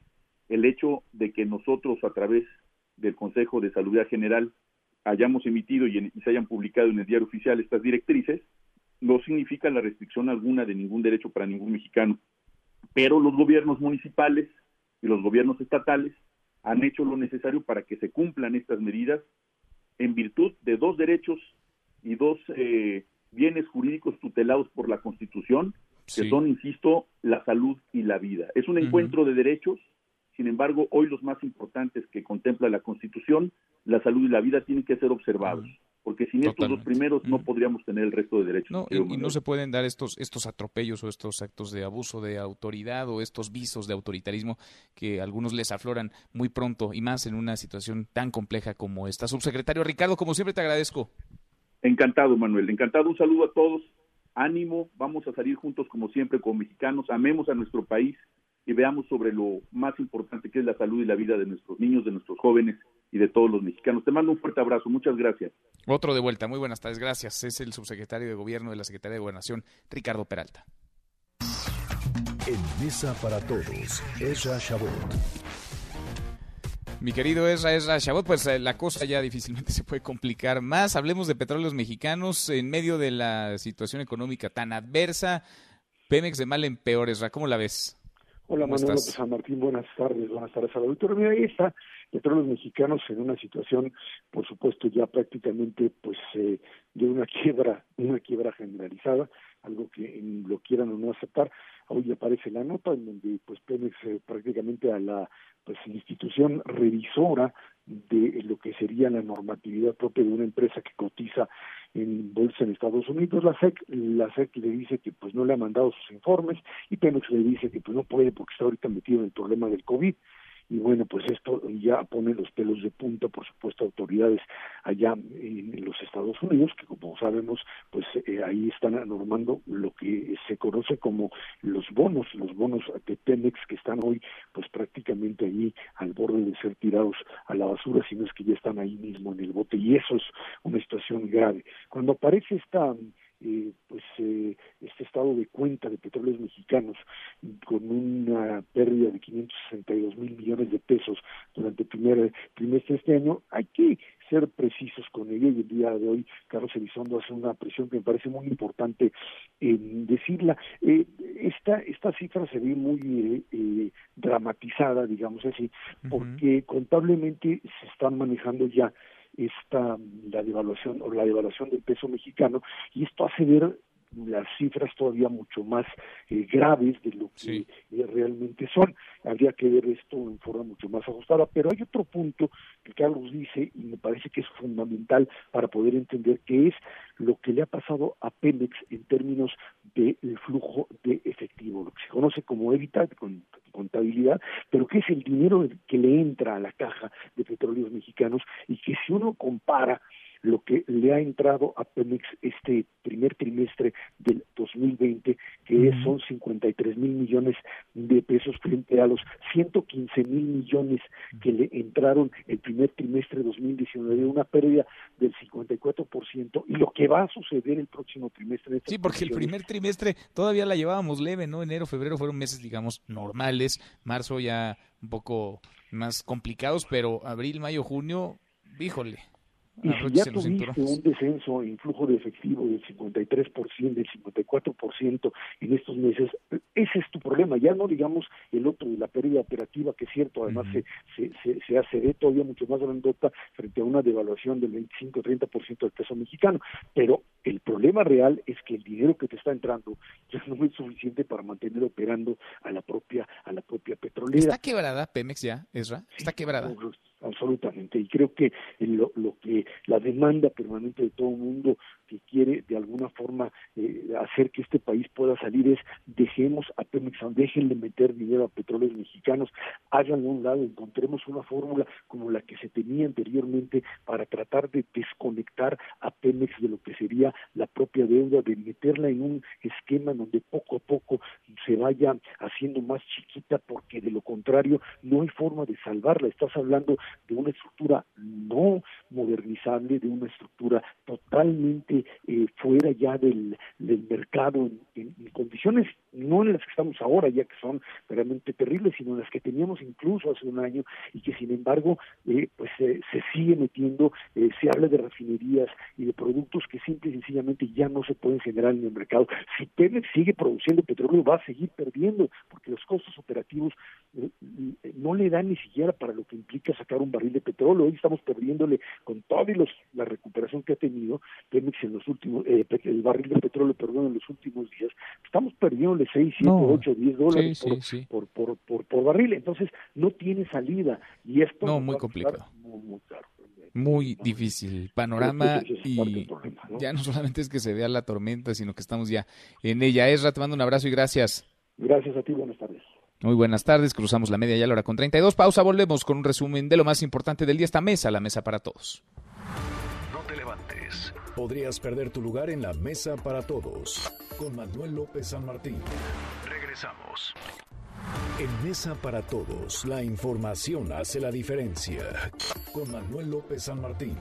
el hecho de que nosotros a través del Consejo de Salud General hayamos emitido y, se hayan publicado en el diario oficial estas directrices, no significa la restricción alguna de ningún derecho para ningún mexicano. Pero los gobiernos municipales y los gobiernos estatales han hecho lo necesario para que se cumplan estas medidas en virtud de dos derechos y dos eh, bienes jurídicos tutelados por la Constitución, que son, insisto, la salud y la vida. Es un encuentro de derechos, sin embargo, hoy los más importantes que contempla la Constitución, la salud y la vida, tienen que ser observados. Porque sin estos dos primeros no podríamos tener el resto de derechos. No, y, no se pueden dar estos, estos atropellos o estos actos de abuso de autoridad o estos visos de autoritarismo que a algunos les afloran muy pronto y más en una situación tan compleja como esta. Subsecretario Ricardo, como siempre te agradezco. Encantado, Manuel. Encantado. Un saludo a todos. Ánimo. Vamos a salir juntos, como siempre, como mexicanos. Amemos a nuestro país y veamos sobre lo más importante que es la salud y la vida de nuestros niños, de nuestros jóvenes y de todos los mexicanos. Te mando un fuerte abrazo. Muchas gracias. Otro de vuelta. Muy buenas tardes. Gracias. Es el subsecretario de Gobierno de la Secretaría de Gobernación, Ricardo Peralta. En Mesa para Todos, Ezra Shabot. Mi querido Ezra, Ezra Chabot, pues eh, la cosa ya difícilmente [LAUGHS] se puede complicar más. Hablemos de petróleos mexicanos en medio de la situación económica tan adversa. Pemex de mal en peor, Ezra, ¿cómo la ves? Hola Manuel López San Martín, buenas tardes, buenas tardes al auditorio. Mira, ahí está, petróleos mexicanos en una situación, por supuesto, ya prácticamente pues eh, de una quiebra, una quiebra generalizada, algo que lo quieran o no aceptar. Hoy aparece la nota en donde pues Pemex eh, prácticamente a la pues institución revisora de lo que sería la normatividad propia de una empresa que cotiza en bolsa en Estados Unidos, la SEC, la SEC le dice que pues no le ha mandado sus informes y Pemex le dice que pues no puede porque está ahorita metido en el problema del COVID y bueno, pues esto ya pone los pelos de punta, por supuesto, autoridades allá en los Estados Unidos, que como sabemos, pues eh, ahí están normando lo que se conoce como los bonos, los bonos de Pemex que están hoy pues prácticamente ahí al borde de ser tirados a la basura, sino es que ya están ahí mismo en el bote y eso es una situación grave. Cuando aparece esta eh, pues eh, este estado de cuenta de petróleos mexicanos con una pérdida de 562 mil millones de pesos durante el primer trimestre de este año, hay que ser precisos con ello y el día de hoy Carlos Elizondo hace una presión que me parece muy importante en decirla. Eh, esta, esta cifra se ve muy eh, dramatizada, digamos así, porque contablemente se están manejando ya esta la devaluación o la devaluación del peso mexicano y esto hace ver las cifras todavía mucho más eh, graves de lo que eh, realmente son. Habría que ver esto en forma mucho más ajustada, pero hay otro punto que Carlos dice y me parece que es fundamental para poder entender qué es lo que le ha pasado a Pemex en términos del flujo de efectivo, lo que se conoce como EBITDA, con contabilidad, pero que es el dinero que le entra a la caja de petróleos mexicanos y que si uno compara lo que le ha entrado a Pemex este primer trimestre del 2020, que son 53 mil millones de pesos frente a los 115 mil millones que le entraron el primer trimestre de 2019, una pérdida del 54%, y lo que va a suceder el próximo trimestre. sí, porque el primer trimestre todavía la llevábamos leve, ¿no? Enero, febrero fueron meses, digamos, normales, marzo ya un poco más complicados, pero abril, mayo, junio, híjole, y si ya tuviste un descenso en flujo de efectivo del 53%, del 54% en estos meses, ese es tu problema. Ya no digamos el otro de la pérdida operativa, que es cierto, además se, se, se, hace de todavía mucho más grandota frente a una devaluación del 25-30% del peso mexicano. Pero el problema real es que el dinero que te está entrando ya no es suficiente para mantener operando a la propia a la propia petrolera. ¿Está quebrada Pemex ya, Ezra? ¿Está quebrada? Absolutamente. Y creo que lo, lo que la demanda permanente de todo el mundo que quiere de alguna forma eh, hacer que este país pueda salir es dejemos a Pemex, déjenle meter dinero a petróleos mexicanos, háganlo a un lado, encontremos una fórmula como la que se tenía anteriormente para tratar de desconectar a Pemex de lo que sería la propia deuda, de meterla en un esquema donde poco a poco se vaya haciendo más chiquita, porque de lo contrario no hay forma de salvarla. Estás hablando de una estructura no modernizable, de una estructura totalmente eh, fuera ya del, mercado en, condiciones no en las que estamos ahora, ya que son realmente terribles, sino en las que teníamos incluso hace un año y que sin embargo eh, pues se sigue metiendo, eh, se habla de refinerías y de productos que simple y sencillamente ya no se pueden generar en el mercado. Si Pemex sigue produciendo petróleo va a seguir perdiendo porque los costos operativos no le dan ni siquiera para lo que implica sacar un barril de petróleo. Hoy estamos perdiéndole con toda la recuperación que ha tenido Pemex en los últimos, eh, el barril de petróleo, perdón, en los últimos días, estamos perdiendo 6, 7, 8, 10 dólares por, Por, por, por, barril, entonces no tiene salida y esto no, muy complicado. Muy, difícil panorama y ya no solamente es que se vea la tormenta, sino que estamos ya en ella. Esra, te mando un abrazo y gracias. Gracias a ti, buenas tardes. Muy buenas tardes, cruzamos la media ya la hora con 32. Pausa, volvemos con un resumen de lo más importante del día, esta mesa, la mesa para todos. No te levantes. Podrías perder tu lugar en la mesa para todos. Con Manuel López San Martín. Regresamos. En Mesa para Todos, la información hace la diferencia. Con Manuel López San Martín.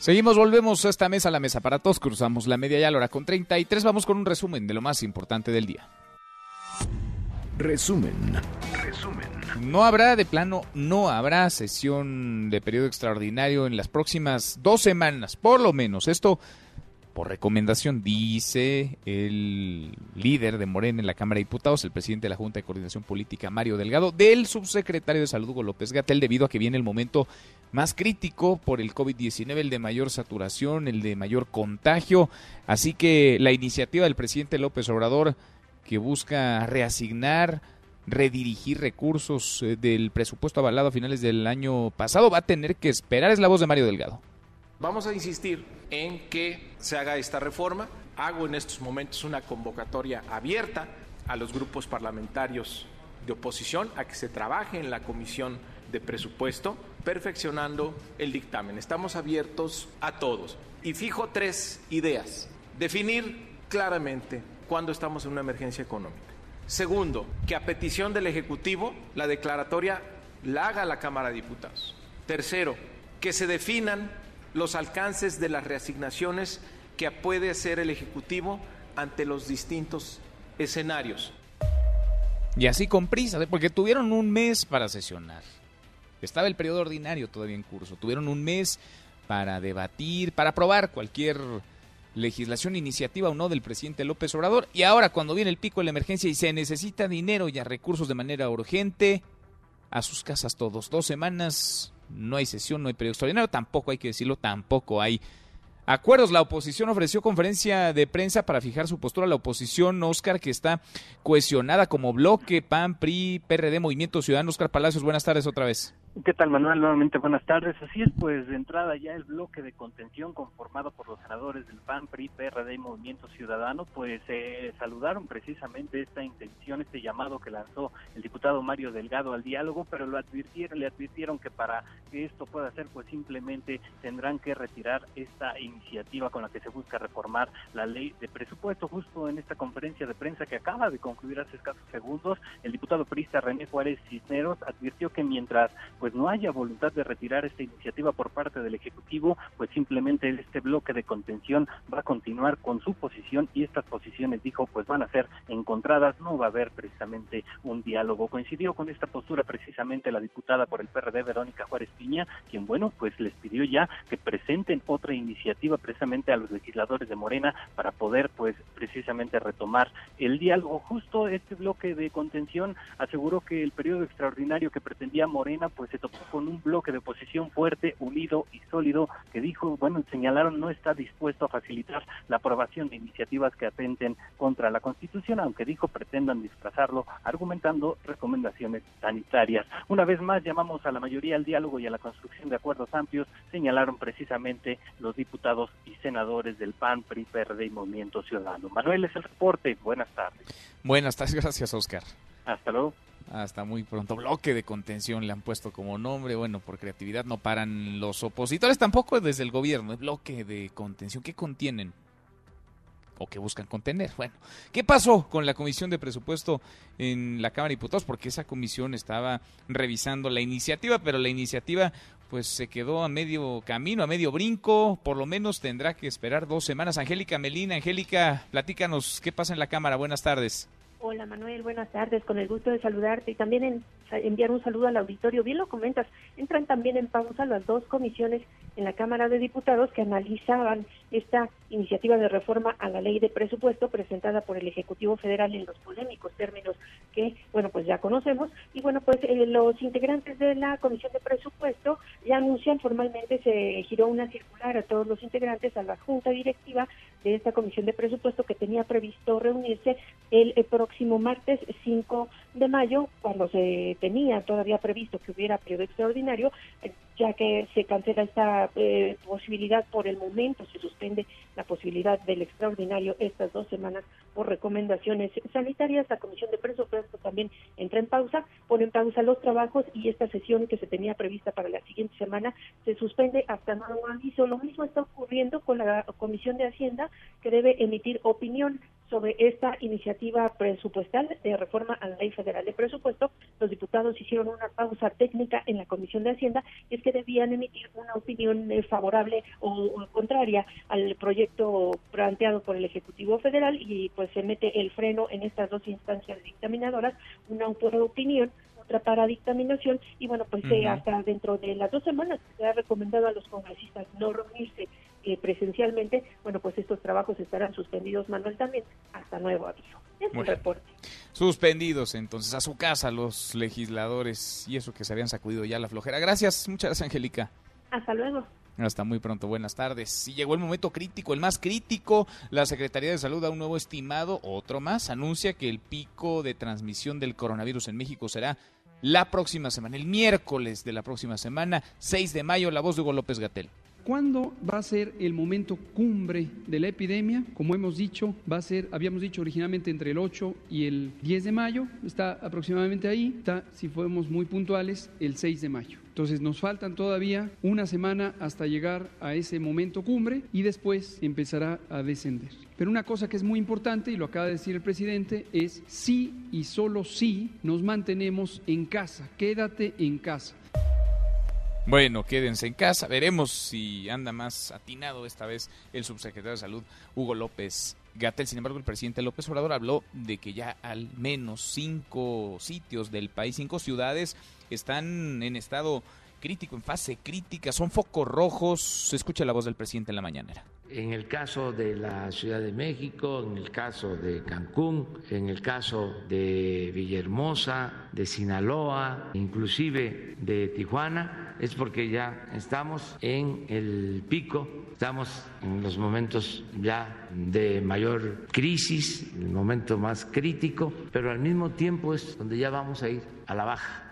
Seguimos, volvemos a esta mesa, la mesa para todos. Cruzamos la media ya la hora con 33. Vamos con un resumen de lo más importante del día. Resumen. Resumen. No habrá, de plano, no habrá sesión de periodo extraordinario en las próximas dos semanas, por lo menos. Esto por recomendación, dice el líder de Morena en la Cámara de Diputados, el presidente de la Junta de Coordinación Política, Mario Delgado, del subsecretario de Salud, Hugo López Gatel, debido a que viene el momento más crítico por el COVID-19, el de mayor saturación, el de mayor contagio. Así que la iniciativa del presidente López Obrador, que busca reasignar redirigir recursos eh, del presupuesto avalado a finales del año pasado, va a tener que esperar. Es la voz de Mario Delgado. Vamos a insistir en que se haga esta reforma. Hago en estos momentos una convocatoria abierta a los grupos parlamentarios de oposición a que se trabaje en la comisión de presupuesto perfeccionando el dictamen. Estamos abiertos a todos. Y fijo tres ideas. Definir claramente cuándo estamos en una emergencia económica. Segundo, que a petición del Ejecutivo la declaratoria la haga la Cámara de Diputados. Tercero, que se definan los alcances de las reasignaciones que puede hacer el Ejecutivo ante los distintos escenarios. Y así con prisa, porque tuvieron un mes para sesionar. Estaba el periodo ordinario todavía en curso. Tuvieron un mes para debatir, para aprobar cualquier legislación, iniciativa o no del presidente López Obrador. Y ahora, cuando viene el pico de la emergencia y se necesita dinero y recursos de manera urgente, a sus casas todos. Dos semanas no hay sesión, no hay periodo extraordinario, tampoco hay que decirlo, tampoco hay acuerdos. La oposición ofreció conferencia de prensa para fijar su postura. La oposición, Oscar, que está cohesionada como bloque, PAN, PRI, PRD, Movimiento Ciudadano. Oscar Palacios, buenas tardes otra vez. ¿Qué tal, Manuel? Nuevamente buenas tardes. Así es, pues de entrada ya el bloque de contención conformado por los senadores del PAN, PRI, PRD y Movimiento Ciudadano, pues eh, saludaron precisamente esta intención, este llamado que lanzó el diputado Mario Delgado al diálogo, pero lo advirtieron, le advirtieron que para que esto pueda ser, pues simplemente tendrán que retirar esta iniciativa con la que se busca reformar la ley de presupuesto. Justo en esta conferencia de prensa que acaba de concluir hace escasos segundos, el diputado prista René Juárez Cisneros advirtió que mientras pues no haya voluntad de retirar esta iniciativa por parte del Ejecutivo, pues simplemente este bloque de contención va a continuar con su posición y estas posiciones, dijo, pues van a ser encontradas, no va a haber precisamente un diálogo. Coincidió con esta postura precisamente la diputada por el PRD, Verónica Juárez Piña, quien, bueno, pues les pidió ya que presenten otra iniciativa precisamente a los legisladores de Morena para poder, pues, precisamente retomar el diálogo. Justo este bloque de contención aseguró que el periodo extraordinario que pretendía Morena, pues se topó con un bloque de oposición fuerte, unido y sólido, que dijo, bueno, señalaron no está dispuesto a facilitar la aprobación de iniciativas que atenten contra la Constitución, aunque dijo pretendan disfrazarlo, argumentando recomendaciones sanitarias. Una vez más llamamos a la mayoría al diálogo y a la construcción de acuerdos amplios, señalaron precisamente los diputados y senadores del PAN, PRI, PRD y Movimiento Ciudadano. Manuel es el reporte. Buenas tardes. Buenas tardes, gracias Oscar. Hasta luego. Hasta muy pronto. Bloque de contención le han puesto como nombre. Bueno, por creatividad no paran los opositores, tampoco desde el gobierno. Es bloque de contención. ¿Qué contienen? o que buscan contener. Bueno, ¿qué pasó con la Comisión de Presupuesto en la Cámara de Diputados? Porque esa comisión estaba revisando la iniciativa, pero la iniciativa pues se quedó a medio camino, a medio brinco, por lo menos tendrá que esperar dos semanas. Angélica Melina, Angélica, platícanos qué pasa en la Cámara. Buenas tardes. Hola Manuel, buenas tardes, con el gusto de saludarte y también enviar un saludo al auditorio. Bien lo comentas, entran también en pausa las dos comisiones en la Cámara de Diputados que analizaban esta iniciativa de reforma a la ley de presupuesto presentada por el Ejecutivo Federal en los polémicos términos que, bueno, pues ya conocemos. Y bueno, pues eh, los integrantes de la Comisión de Presupuesto ya anuncian formalmente, se giró una circular a todos los integrantes, a la Junta Directiva de esta Comisión de Presupuesto que tenía previsto reunirse el, el próximo martes 5 de mayo, cuando se tenía todavía previsto que hubiera periodo extraordinario, ya que se cancela esta eh, posibilidad por el momento, se suspende la posibilidad del extraordinario estas dos semanas por recomendaciones sanitarias. La Comisión de Presupuesto también entra en pausa, pone en pausa los trabajos y esta sesión que se tenía prevista para la siguiente semana se suspende hasta nuevo aviso. Lo mismo está ocurriendo con la Comisión de Hacienda, que debe emitir opinión sobre esta iniciativa presupuestal de reforma a la Ley Federal de Presupuesto. Los diputados hicieron una pausa técnica en la Comisión de Hacienda y es que debían emitir una opinión eh, favorable o, contraria al proyecto planteado por el Ejecutivo Federal y pues se mete el freno en estas dos instancias dictaminadoras, una opinión otra para dictaminación y bueno, pues hasta dentro de las dos semanas se ha recomendado a los congresistas no reunirse presencialmente, bueno, pues estos trabajos estarán suspendidos, Manuel, también hasta nuevo aviso. Es un reporte. Suspendidos entonces a su casa los legisladores y eso que se habían sacudido ya la flojera. Gracias, muchas gracias, Angélica. Hasta luego. Hasta muy pronto, buenas tardes. Y llegó el momento crítico, el más crítico. La Secretaría de Salud da un nuevo estimado, otro más, anuncia que el pico de transmisión del coronavirus en México será la próxima semana, el miércoles de la próxima semana, 6 de mayo, la voz de Hugo López Gatel. ¿Cuándo va a ser el momento cumbre de la epidemia? Como hemos dicho, va a ser, habíamos dicho originalmente entre el 8 y el 10 de mayo, está aproximadamente ahí, está, si fuéramos muy puntuales, el 6 de mayo. Entonces nos faltan todavía una semana hasta llegar a ese momento cumbre y después empezará a descender. Pero una cosa que es muy importante, y lo acaba de decir el presidente, es sí y solo sí nos mantenemos en casa, quédate en casa. Bueno, quédense en casa. Veremos si anda más atinado esta vez el subsecretario de Salud, Hugo López Gatel. Sin embargo, el presidente López Obrador habló de que ya al menos cinco sitios del país, cinco ciudades, están en estado crítico, en fase crítica, son focos rojos. Se escucha la voz del presidente en la mañanera en el caso de la Ciudad de México, en el caso de Cancún, en el caso de Villahermosa, de Sinaloa, inclusive de Tijuana, es porque ya estamos en el pico, estamos en los momentos ya de mayor crisis, el momento más crítico, pero al mismo tiempo es donde ya vamos a ir a la baja.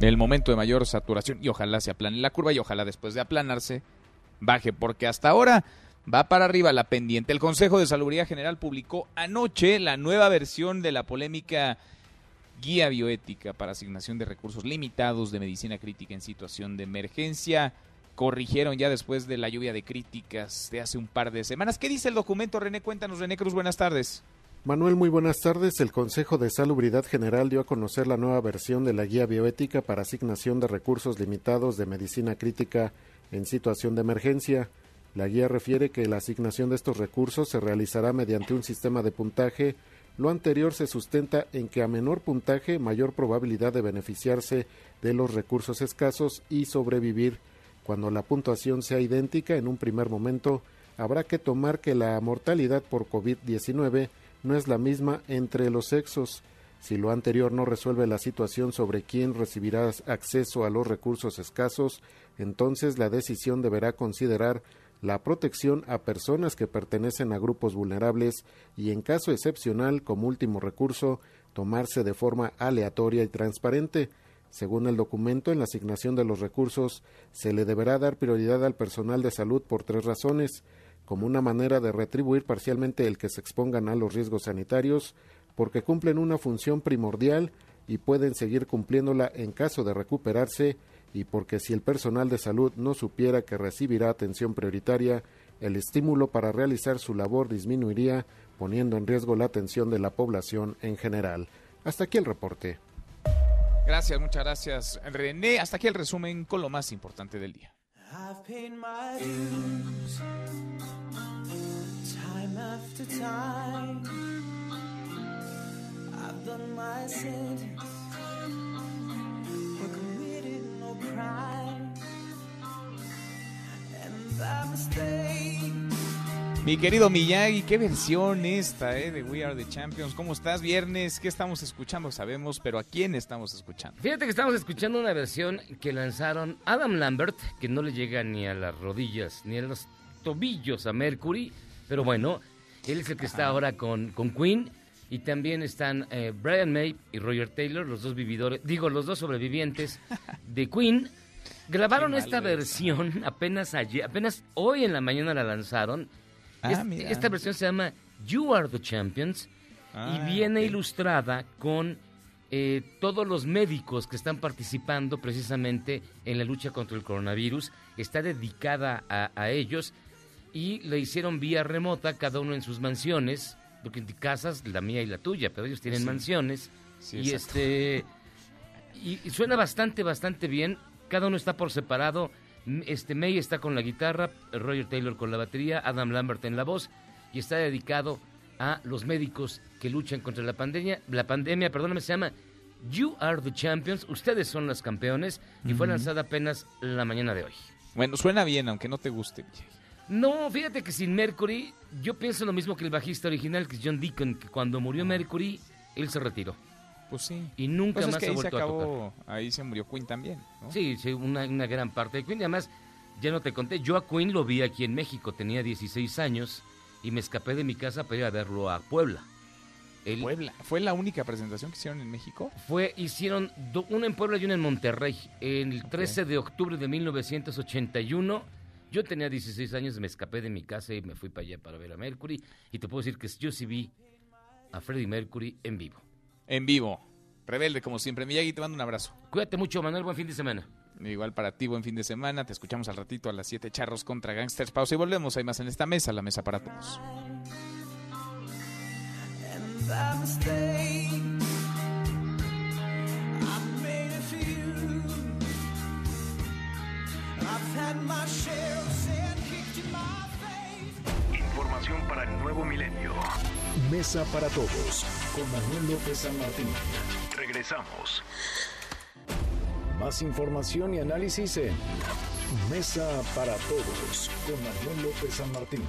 El momento de mayor saturación y ojalá se aplane la curva y ojalá después de aplanarse baje, porque hasta ahora va para arriba la pendiente. El Consejo de Salubridad General publicó anoche la nueva versión de la polémica Guía Bioética para asignación de recursos limitados de medicina crítica en situación de emergencia. Corrigieron ya después de la lluvia de críticas de hace un par de semanas. ¿Qué dice el documento, René? Cuéntanos, René Cruz, buenas tardes. Manuel, muy buenas tardes. El Consejo de Salubridad General dio a conocer la nueva versión de la Guía Bioética para asignación de recursos limitados de medicina crítica en situación de emergencia. La guía refiere que la asignación de estos recursos se realizará mediante un sistema de puntaje. Lo anterior se sustenta en que a menor puntaje, mayor probabilidad de beneficiarse de los recursos escasos y sobrevivir. Cuando la puntuación sea idéntica en un primer momento, habrá que tomar que la mortalidad por COVID-19 no es la misma entre los sexos. Si lo anterior no resuelve la situación sobre quién recibirá acceso a los recursos escasos, entonces la decisión deberá considerar la protección a personas que pertenecen a grupos vulnerables y, en caso excepcional, como último recurso, tomarse de forma aleatoria y transparente. Según el documento, en la asignación de los recursos se le deberá dar prioridad al personal de salud por tres razones como una manera de retribuir parcialmente el que se expongan a los riesgos sanitarios, porque cumplen una función primordial y pueden seguir cumpliéndola en caso de recuperarse y porque si el personal de salud no supiera que recibirá atención prioritaria, el estímulo para realizar su labor disminuiría, poniendo en riesgo la atención de la población en general. Hasta aquí el reporte. Gracias, muchas gracias, René. Hasta aquí el resumen con lo más importante del día. Mi querido Miyagi, qué versión esta eh, de We Are the Champions. ¿Cómo estás? Viernes, ¿qué estamos escuchando? Sabemos, pero ¿a quién estamos escuchando? Fíjate que estamos escuchando una versión que lanzaron Adam Lambert, que no le llega ni a las rodillas, ni a los tobillos a Mercury, pero bueno, él es el que está ahora con, con Queen. Y también están eh, Brian May y Roger Taylor, los dos vividores, digo, los dos sobrevivientes de Queen. Grabaron esta versión apenas ayer, apenas hoy en la mañana la lanzaron. Ah, esta versión se llama You Are the Champions y ah, viene ilustrada con eh, todos los médicos que están participando precisamente en la lucha contra el coronavirus. Está dedicada a, ellos y le hicieron vía remota, cada uno en sus mansiones, porque en casas, la mía y la tuya, pero ellos tienen mansiones. y este y, suena bastante, bastante bien. Cada uno está por separado este May está con la guitarra, Roger Taylor con la batería, Adam Lambert en la voz y está dedicado a los médicos que luchan contra la pandemia. La pandemia, perdóname, se llama You are the champions, ustedes son los campeones, y fue lanzada apenas la mañana de hoy. Bueno, suena bien, aunque no te guste. No, fíjate que sin Mercury, yo pienso lo mismo que el bajista original, que es John Deacon, que cuando murió Mercury, él se retiró. Pues sí. Y nunca Pues es más que ha se vuelto a tocar. acabó, ahí se murió Queen también, ¿no? Sí, sí, una, una gran parte de Queen. Y además, ya no te conté, yo a Queen lo vi aquí en México, tenía 16 años y me escapé de mi casa para ir a verlo a Puebla. El- Puebla. ¿Fue la única presentación que hicieron en México? Fue, hicieron do- una en Puebla y una en Monterrey. El 13 de octubre de 1981, yo tenía 16 años, me escapé de mi casa y me fui para allá para ver a Mercury. Y te puedo decir que yo sí vi a Freddie Mercury en vivo. En vivo. Rebelde, como siempre. Miyagi, te mando un abrazo. Cuídate mucho, Manuel, buen fin de semana. Igual para ti, buen fin de semana. Te escuchamos al ratito a las 7 charros contra Gangsters. Pausa y volvemos. Hay más en esta mesa, la mesa para todos. Información para el nuevo milenio. Mesa para todos con Manuel López San Martín. Regresamos. Más información y análisis en Mesa para todos con Manuel López San Martín.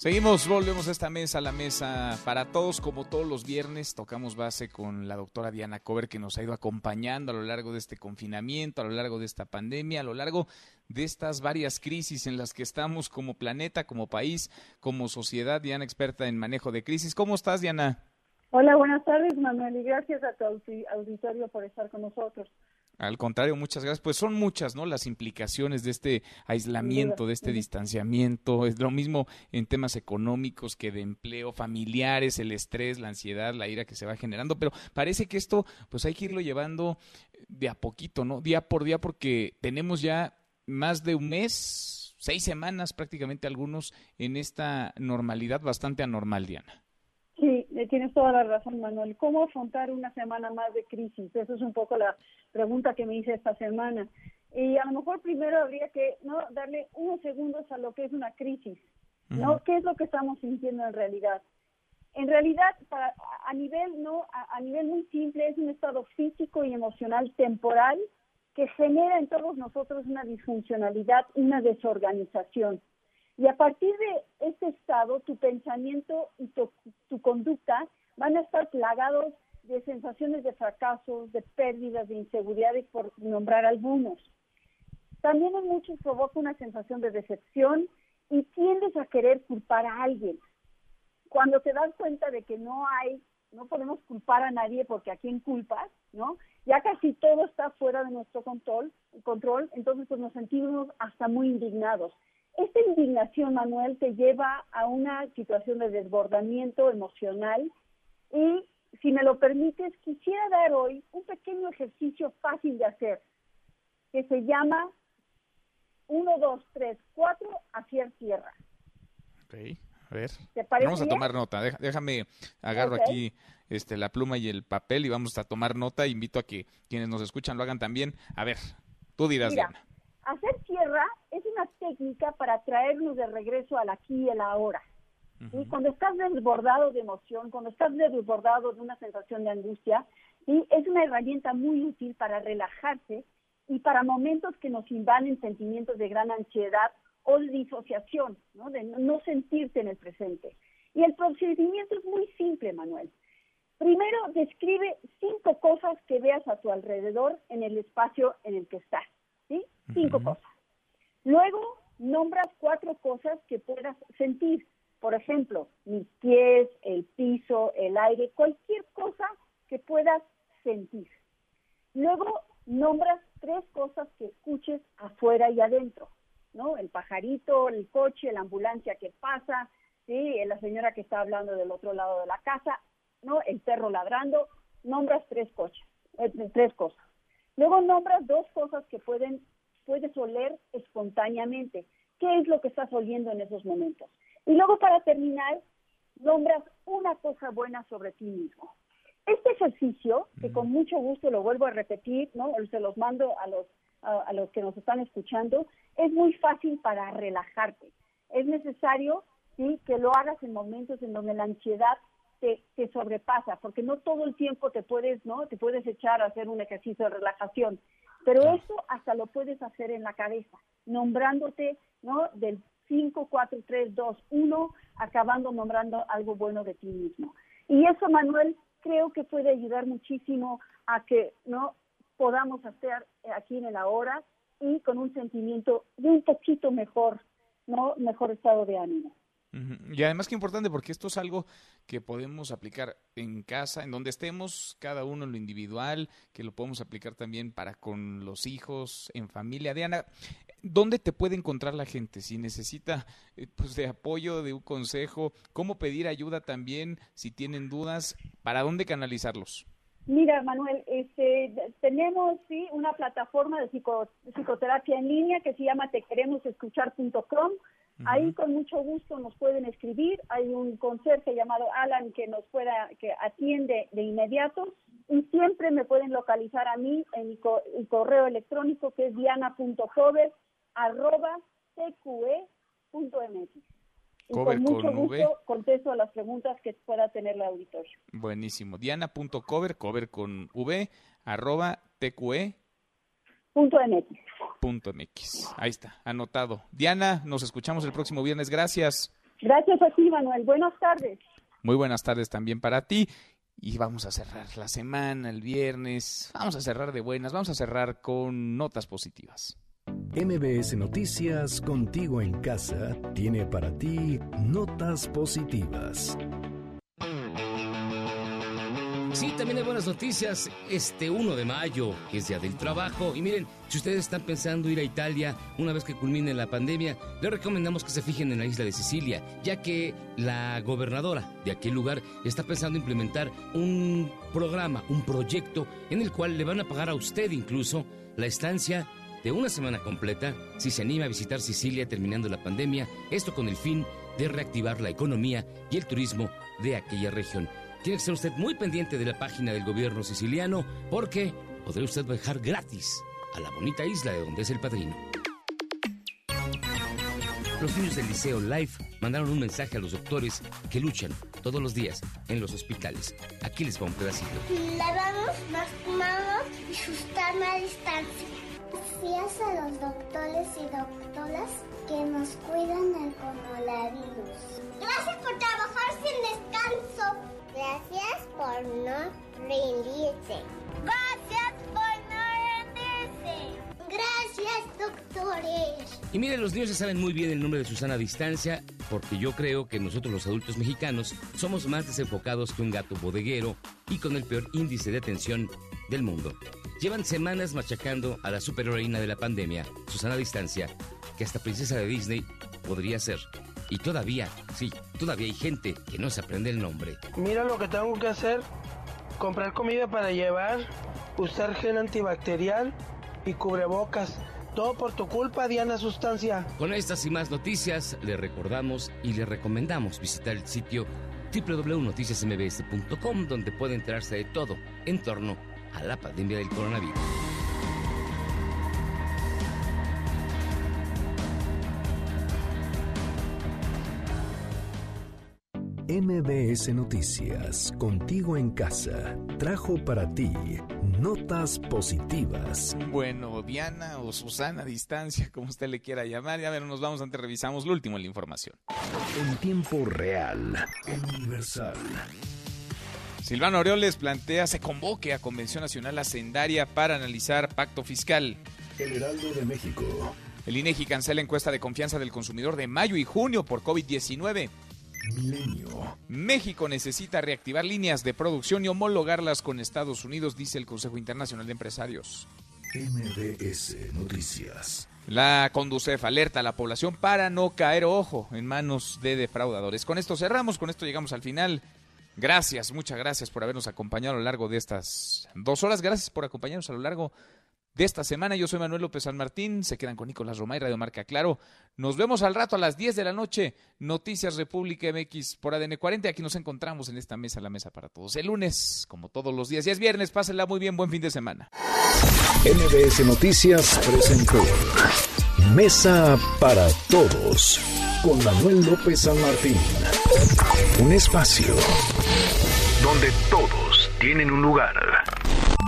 Seguimos, volvemos a esta mesa, la mesa para todos, como todos los viernes, tocamos base con la doctora Diana Cover que nos ha ido acompañando a lo largo de este confinamiento, a lo largo de esta pandemia, a lo largo de estas varias crisis en las que estamos como planeta, como país, como sociedad. Diana, experta en manejo de crisis. ¿Cómo estás, Diana? Hola, buenas tardes, Manuel, y gracias a tu audi- auditorio por estar con nosotros. Al contrario, muchas gracias. Pues son muchas, ¿no? Las implicaciones de este aislamiento, de este distanciamiento. Es lo mismo en temas económicos que de empleo, familiares, el estrés, la ansiedad, la ira que se va generando. Pero parece que esto, pues hay que irlo llevando de a poquito, ¿no? Día por día, porque tenemos ya más de un mes, seis semanas prácticamente algunos en esta normalidad bastante anormal, Diana. Sí, eh, tienes toda la razón, Manuel. ¿Cómo afrontar una semana más de crisis? Esa es un poco la pregunta que me hice esta semana. Y a lo mejor primero habría que no darle unos segundos a lo que es una crisis, ¿no? ¿Qué es lo que estamos sintiendo en realidad? En realidad, para, a nivel no a, a nivel muy simple, es un estado físico y emocional temporal que genera en todos nosotros una disfuncionalidad, una desorganización. Y a partir de este estado, tu pensamiento y tu, tu conducta van a estar plagados de sensaciones de fracasos, de pérdidas, de inseguridades, por nombrar algunos. También en muchos provoca una sensación de decepción y tiendes a querer culpar a alguien. Cuando te das cuenta de que no hay, no podemos culpar a nadie porque a quién culpas, ¿no? Ya casi todo está fuera de nuestro control, control entonces pues nos sentimos hasta muy indignados. Esta indignación, Manuel, te lleva a una situación de desbordamiento emocional y, si me lo permites, quisiera dar hoy un pequeño ejercicio fácil de hacer que se llama 1, 2, 3, 4, hacia tierra. Ok, a ver. ¿Te parece Vamos a tomar nota. Déjame, agarro aquí este, la pluma y el papel y vamos a tomar nota. Invito a que quienes nos escuchan lo hagan también. A ver, tú dirás, Mira, Diana. hacer tierra es una técnica para traernos de regreso al aquí y el ahora. ¿Sí? Cuando estás desbordado de emoción, cuando estás desbordado de una sensación de angustia, ¿sí? es una herramienta muy útil para relajarse y para momentos que nos invaden sentimientos de gran ansiedad o disociación, ¿no? de no- no sentirte en el presente. Y el procedimiento es muy simple, Manuel. Primero, describe cinco cosas que veas a tu alrededor en el espacio en el que estás. ¿sí? Cinco cosas. Luego, nombras cuatro cosas que puedas sentir. Por ejemplo, mis pies, el piso, el aire, cualquier cosa que puedas sentir. Luego, nombras tres cosas que escuches afuera y adentro, ¿no? El pajarito, el coche, la ambulancia que pasa, ¿sí? La señora que está hablando del otro lado de la casa, ¿no? El perro ladrando, nombras tres coches, eh, tres cosas. Luego nombras dos cosas que pueden puedes oler espontáneamente. ¿Qué es lo que estás oliendo en esos momentos? Y luego para terminar, nombras una cosa buena sobre ti mismo. Este ejercicio, que con mucho gusto lo vuelvo a repetir, ¿no? Se los mando a los a, a los que nos están escuchando, es muy fácil para relajarte. Es necesario sí que lo hagas en momentos en donde la ansiedad te, te sobrepasa, porque no todo el tiempo te puedes, ¿no? Te puedes echar a hacer un ejercicio de relajación, pero eso hasta lo puedes hacer en la cabeza, nombrándote, ¿no? Del 5, 4, 3, 2, 1, acabando nombrando algo bueno de ti mismo. Y eso, Manuel, creo que puede ayudar muchísimo a que, ¿no? Podamos hacer aquí en el ahora y con un sentimiento de un poquito mejor, ¿no? Mejor estado de ánimo. Y además que importante porque esto es algo que podemos aplicar en casa, en donde estemos, cada uno en lo individual, que lo podemos aplicar también para con los hijos, en familia. Diana, ¿dónde te puede encontrar la gente si necesita eh, pues de apoyo, de un consejo? ¿Cómo pedir ayuda también si tienen dudas? ¿Para dónde canalizarlos? Mira, Manuel, este, tenemos sí una plataforma de psico- psicoterapia en línea que se llama tequeremosescuchar.com. Ahí con mucho gusto nos pueden escribir. Hay un conserje llamado Alan que nos pueda, que atiende de inmediato. Y siempre me pueden localizar a mí en mi, co- mi correo electrónico que es diana.cover arroba tqe.mx. Y Cover con mucho con gusto V. contesto a las preguntas que pueda tener el auditorio. Buenísimo. Diana.cover, cover con V, arroba tqe Punto MX. punto MX. Ahí está, anotado. Diana, nos escuchamos el próximo viernes. Gracias. Gracias a ti, Manuel. Buenas tardes. Muy buenas tardes también para ti. Y vamos a cerrar la semana, el viernes. Vamos a cerrar de buenas. Vamos a cerrar con notas positivas. MBS Noticias Contigo en Casa tiene para ti notas positivas. También hay buenas noticias. Este 1 de mayo es Día del Trabajo. Y miren, si ustedes están pensando ir a Italia una vez que culmine la pandemia, les recomendamos que se fijen en la isla de Sicilia, ya que la gobernadora de aquel lugar está pensando implementar un programa, un proyecto en el cual le van a pagar a usted incluso la estancia de una semana completa si se anima a visitar Sicilia terminando la pandemia, esto con el fin de reactivar la economía y el turismo de aquella región. Tiene que ser usted muy pendiente de la página del gobierno siciliano porque podrá usted viajar gratis a la bonita isla de donde es el padrino. Los niños del Liceo Life mandaron un mensaje a los doctores que luchan todos los días en los hospitales. Aquí les va un pedacito. Lavamos las manos y sustarme a distancia. Gracias a los doctores y doctoras que nos cuidan del coronavirus. Gracias por trabajar sin descanso. Gracias por no rendirse. Gracias por no rendirse. Gracias, doctores. Y miren, los niños ya saben muy bien el nombre de Susana Distancia, porque yo creo que nosotros los adultos mexicanos somos más desenfocados que un gato bodeguero y con el peor índice de atención del mundo. Llevan semanas machacando a la superheroína de la pandemia, Susana Distancia, que hasta princesa de Disney podría ser. Y todavía, sí, todavía hay gente que no se aprende el nombre. Mira lo que tengo que hacer. Comprar comida para llevar, usar gel antibacterial y cubrebocas. Todo por tu culpa, Diana Sustancia. Con estas y más noticias, le recordamos y le recomendamos visitar el sitio www.noticiasmbs.com donde puede enterarse de todo en torno a la pandemia del coronavirus. MBS Noticias, contigo en casa, trajo para ti notas positivas. Bueno, Diana o Susana a distancia, como usted le quiera llamar. Ya ver, nos vamos antes, revisamos lo último en la información. En tiempo real, universal. Silvano Aureoles plantea se convoque a Convención Nacional Hacendaria para analizar pacto fiscal. El Heraldo de México. El INEGI cancela encuesta de confianza del consumidor de mayo y junio por COVID-19. Milenio. México necesita reactivar líneas de producción y homologarlas con Estados Unidos, dice el Consejo Internacional de Empresarios. MBS Noticias. La Conducef alerta a la población para no caer ojo en manos de defraudadores. Con esto cerramos, con esto llegamos al final. Gracias, muchas gracias por habernos acompañado a lo largo de estas dos horas. Gracias por acompañarnos a lo largo de esta semana. Yo soy Manuel López San Martín. Se quedan con Nicolás Romay, Radio Marca Claro. Nos vemos al rato a las 10 de la noche. Noticias República MX por ADN 40. Aquí nos encontramos en esta mesa, la mesa para todos. El lunes, como todos los días. Y es viernes. Pásenla muy bien. Buen fin de semana. MBS Noticias presentó Mesa para Todos con Manuel López San Martín. Un espacio donde todos tienen un lugar.